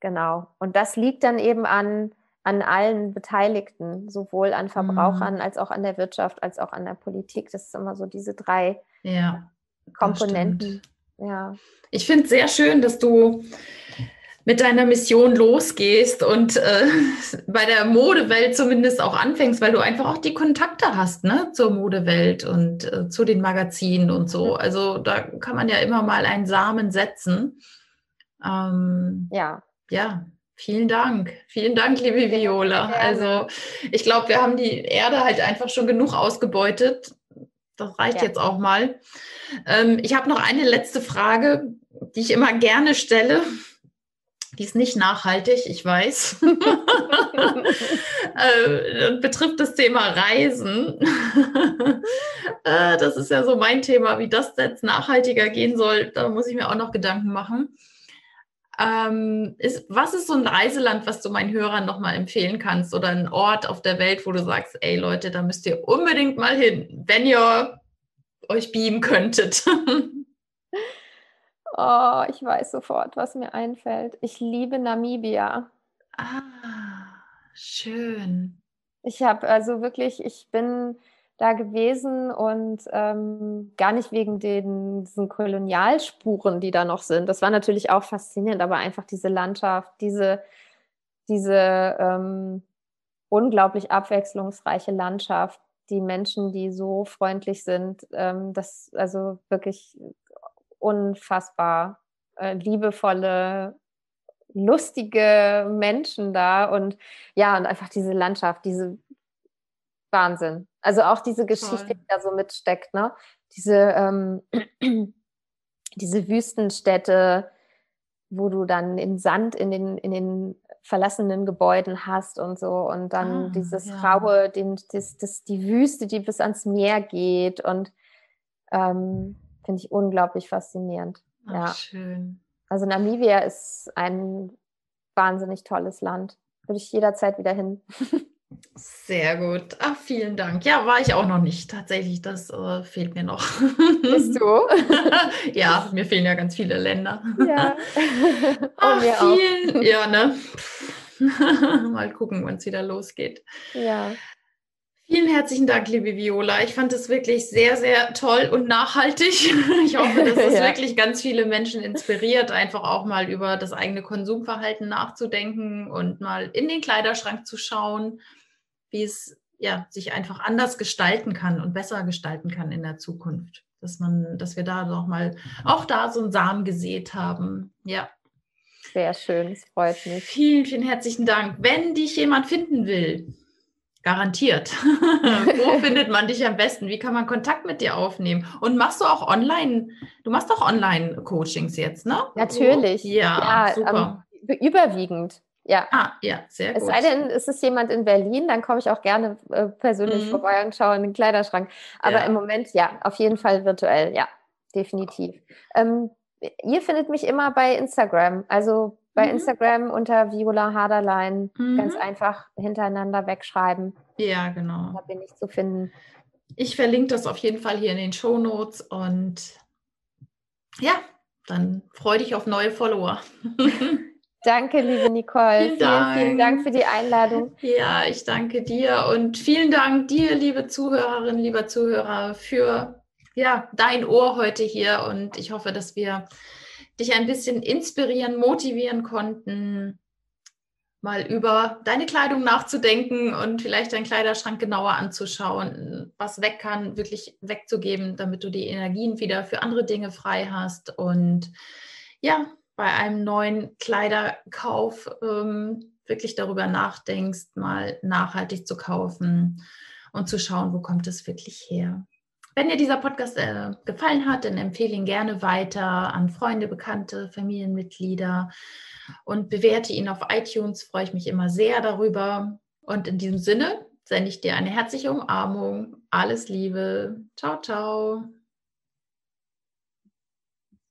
genau. Und das liegt dann eben an, an allen Beteiligten, sowohl an Verbrauchern mhm. als auch an der Wirtschaft, als auch an der Politik. Das sind immer so diese drei ja, Komponenten. Ja. Ich finde es sehr schön, dass du mit deiner Mission losgehst und äh, bei der Modewelt zumindest auch anfängst, weil du einfach auch die Kontakte hast ne, zur Modewelt und äh, zu den Magazinen und so. Also da kann man ja immer mal einen Samen setzen. Ähm, ja. Ja, Vielen Dank. Vielen Dank, liebe Viola. Also ich glaube, wir haben die Erde halt einfach schon genug ausgebeutet. Das reicht ja. jetzt auch mal. Ähm, ich habe noch eine letzte Frage, die ich immer gerne stelle. Die ist nicht nachhaltig, ich weiß. äh, betrifft das Thema Reisen. äh, das ist ja so mein Thema, wie das jetzt nachhaltiger gehen soll. Da muss ich mir auch noch Gedanken machen. Ähm, ist, was ist so ein Reiseland, was du meinen Hörern nochmal empfehlen kannst oder ein Ort auf der Welt, wo du sagst, ey Leute, da müsst ihr unbedingt mal hin, wenn ihr euch beamen könntet? oh, ich weiß sofort, was mir einfällt. Ich liebe Namibia. Ah, schön. Ich habe also wirklich, ich bin da gewesen und ähm, gar nicht wegen den, diesen Kolonialspuren, die da noch sind. Das war natürlich auch faszinierend, aber einfach diese Landschaft, diese, diese ähm, unglaublich abwechslungsreiche Landschaft, die Menschen, die so freundlich sind, ähm, das also wirklich unfassbar äh, liebevolle, lustige Menschen da und ja, und einfach diese Landschaft, diese Wahnsinn. Also auch diese Geschichte, Toll. die da so mitsteckt, ne? Diese, ähm, diese Wüstenstädte, wo du dann in Sand in den, in den verlassenen Gebäuden hast und so und dann ah, dieses ja. raue, den, das, das, die Wüste, die bis ans Meer geht und ähm, finde ich unglaublich faszinierend. Ach, ja. Schön. Also Namibia ist ein wahnsinnig tolles Land. Würde ich jederzeit wieder hin. Sehr gut. Ach, vielen Dank. Ja, war ich auch noch nicht. Tatsächlich, das äh, fehlt mir noch. Bist du? ja, mir fehlen ja ganz viele Länder. Ja. Ach, mir vielen, auch. Ja, ne? Mal gucken, wann es wieder losgeht. Ja. Vielen herzlichen Dank, liebe Viola. Ich fand es wirklich sehr, sehr toll und nachhaltig. Ich hoffe, dass es ja. wirklich ganz viele Menschen inspiriert, einfach auch mal über das eigene Konsumverhalten nachzudenken und mal in den Kleiderschrank zu schauen wie es ja, sich einfach anders gestalten kann und besser gestalten kann in der Zukunft. Dass man, dass wir da noch mal auch da so einen Samen gesät haben. Ja. Sehr schön, es freut mich. Vielen, vielen herzlichen Dank. Wenn dich jemand finden will, garantiert. Wo findet man dich am besten? Wie kann man Kontakt mit dir aufnehmen? Und machst du auch online, du machst auch Online-Coachings jetzt, ne? Natürlich. Ja, ja super. Ähm, überwiegend. Ja. Ah, ja, sehr gut. Es sei denn, es ist jemand in Berlin, dann komme ich auch gerne äh, persönlich mhm. vorbei und schaue in den Kleiderschrank. Aber ja. im Moment, ja, auf jeden Fall virtuell, ja, definitiv. Ähm, ihr findet mich immer bei Instagram, also bei mhm. Instagram unter Viola Haderlein mhm. ganz einfach hintereinander wegschreiben. Ja, genau. Da bin ich zu finden. Ich verlinke das auf jeden Fall hier in den Show Notes und ja, dann freue dich auf neue Follower. Danke, liebe Nicole. Vielen, vielen, vielen, Dank für die Einladung. Ja, ich danke dir und vielen Dank dir, liebe Zuhörerinnen, lieber Zuhörer, für ja, dein Ohr heute hier. Und ich hoffe, dass wir dich ein bisschen inspirieren, motivieren konnten, mal über deine Kleidung nachzudenken und vielleicht deinen Kleiderschrank genauer anzuschauen, was weg kann, wirklich wegzugeben, damit du die Energien wieder für andere Dinge frei hast. Und ja, bei einem neuen Kleiderkauf ähm, wirklich darüber nachdenkst, mal nachhaltig zu kaufen und zu schauen, wo kommt es wirklich her. Wenn dir dieser Podcast äh, gefallen hat, dann empfehle ihn gerne weiter an Freunde, Bekannte, Familienmitglieder und bewerte ihn auf iTunes. Freue ich mich immer sehr darüber. Und in diesem Sinne sende ich dir eine herzliche Umarmung. Alles Liebe. Ciao, ciao.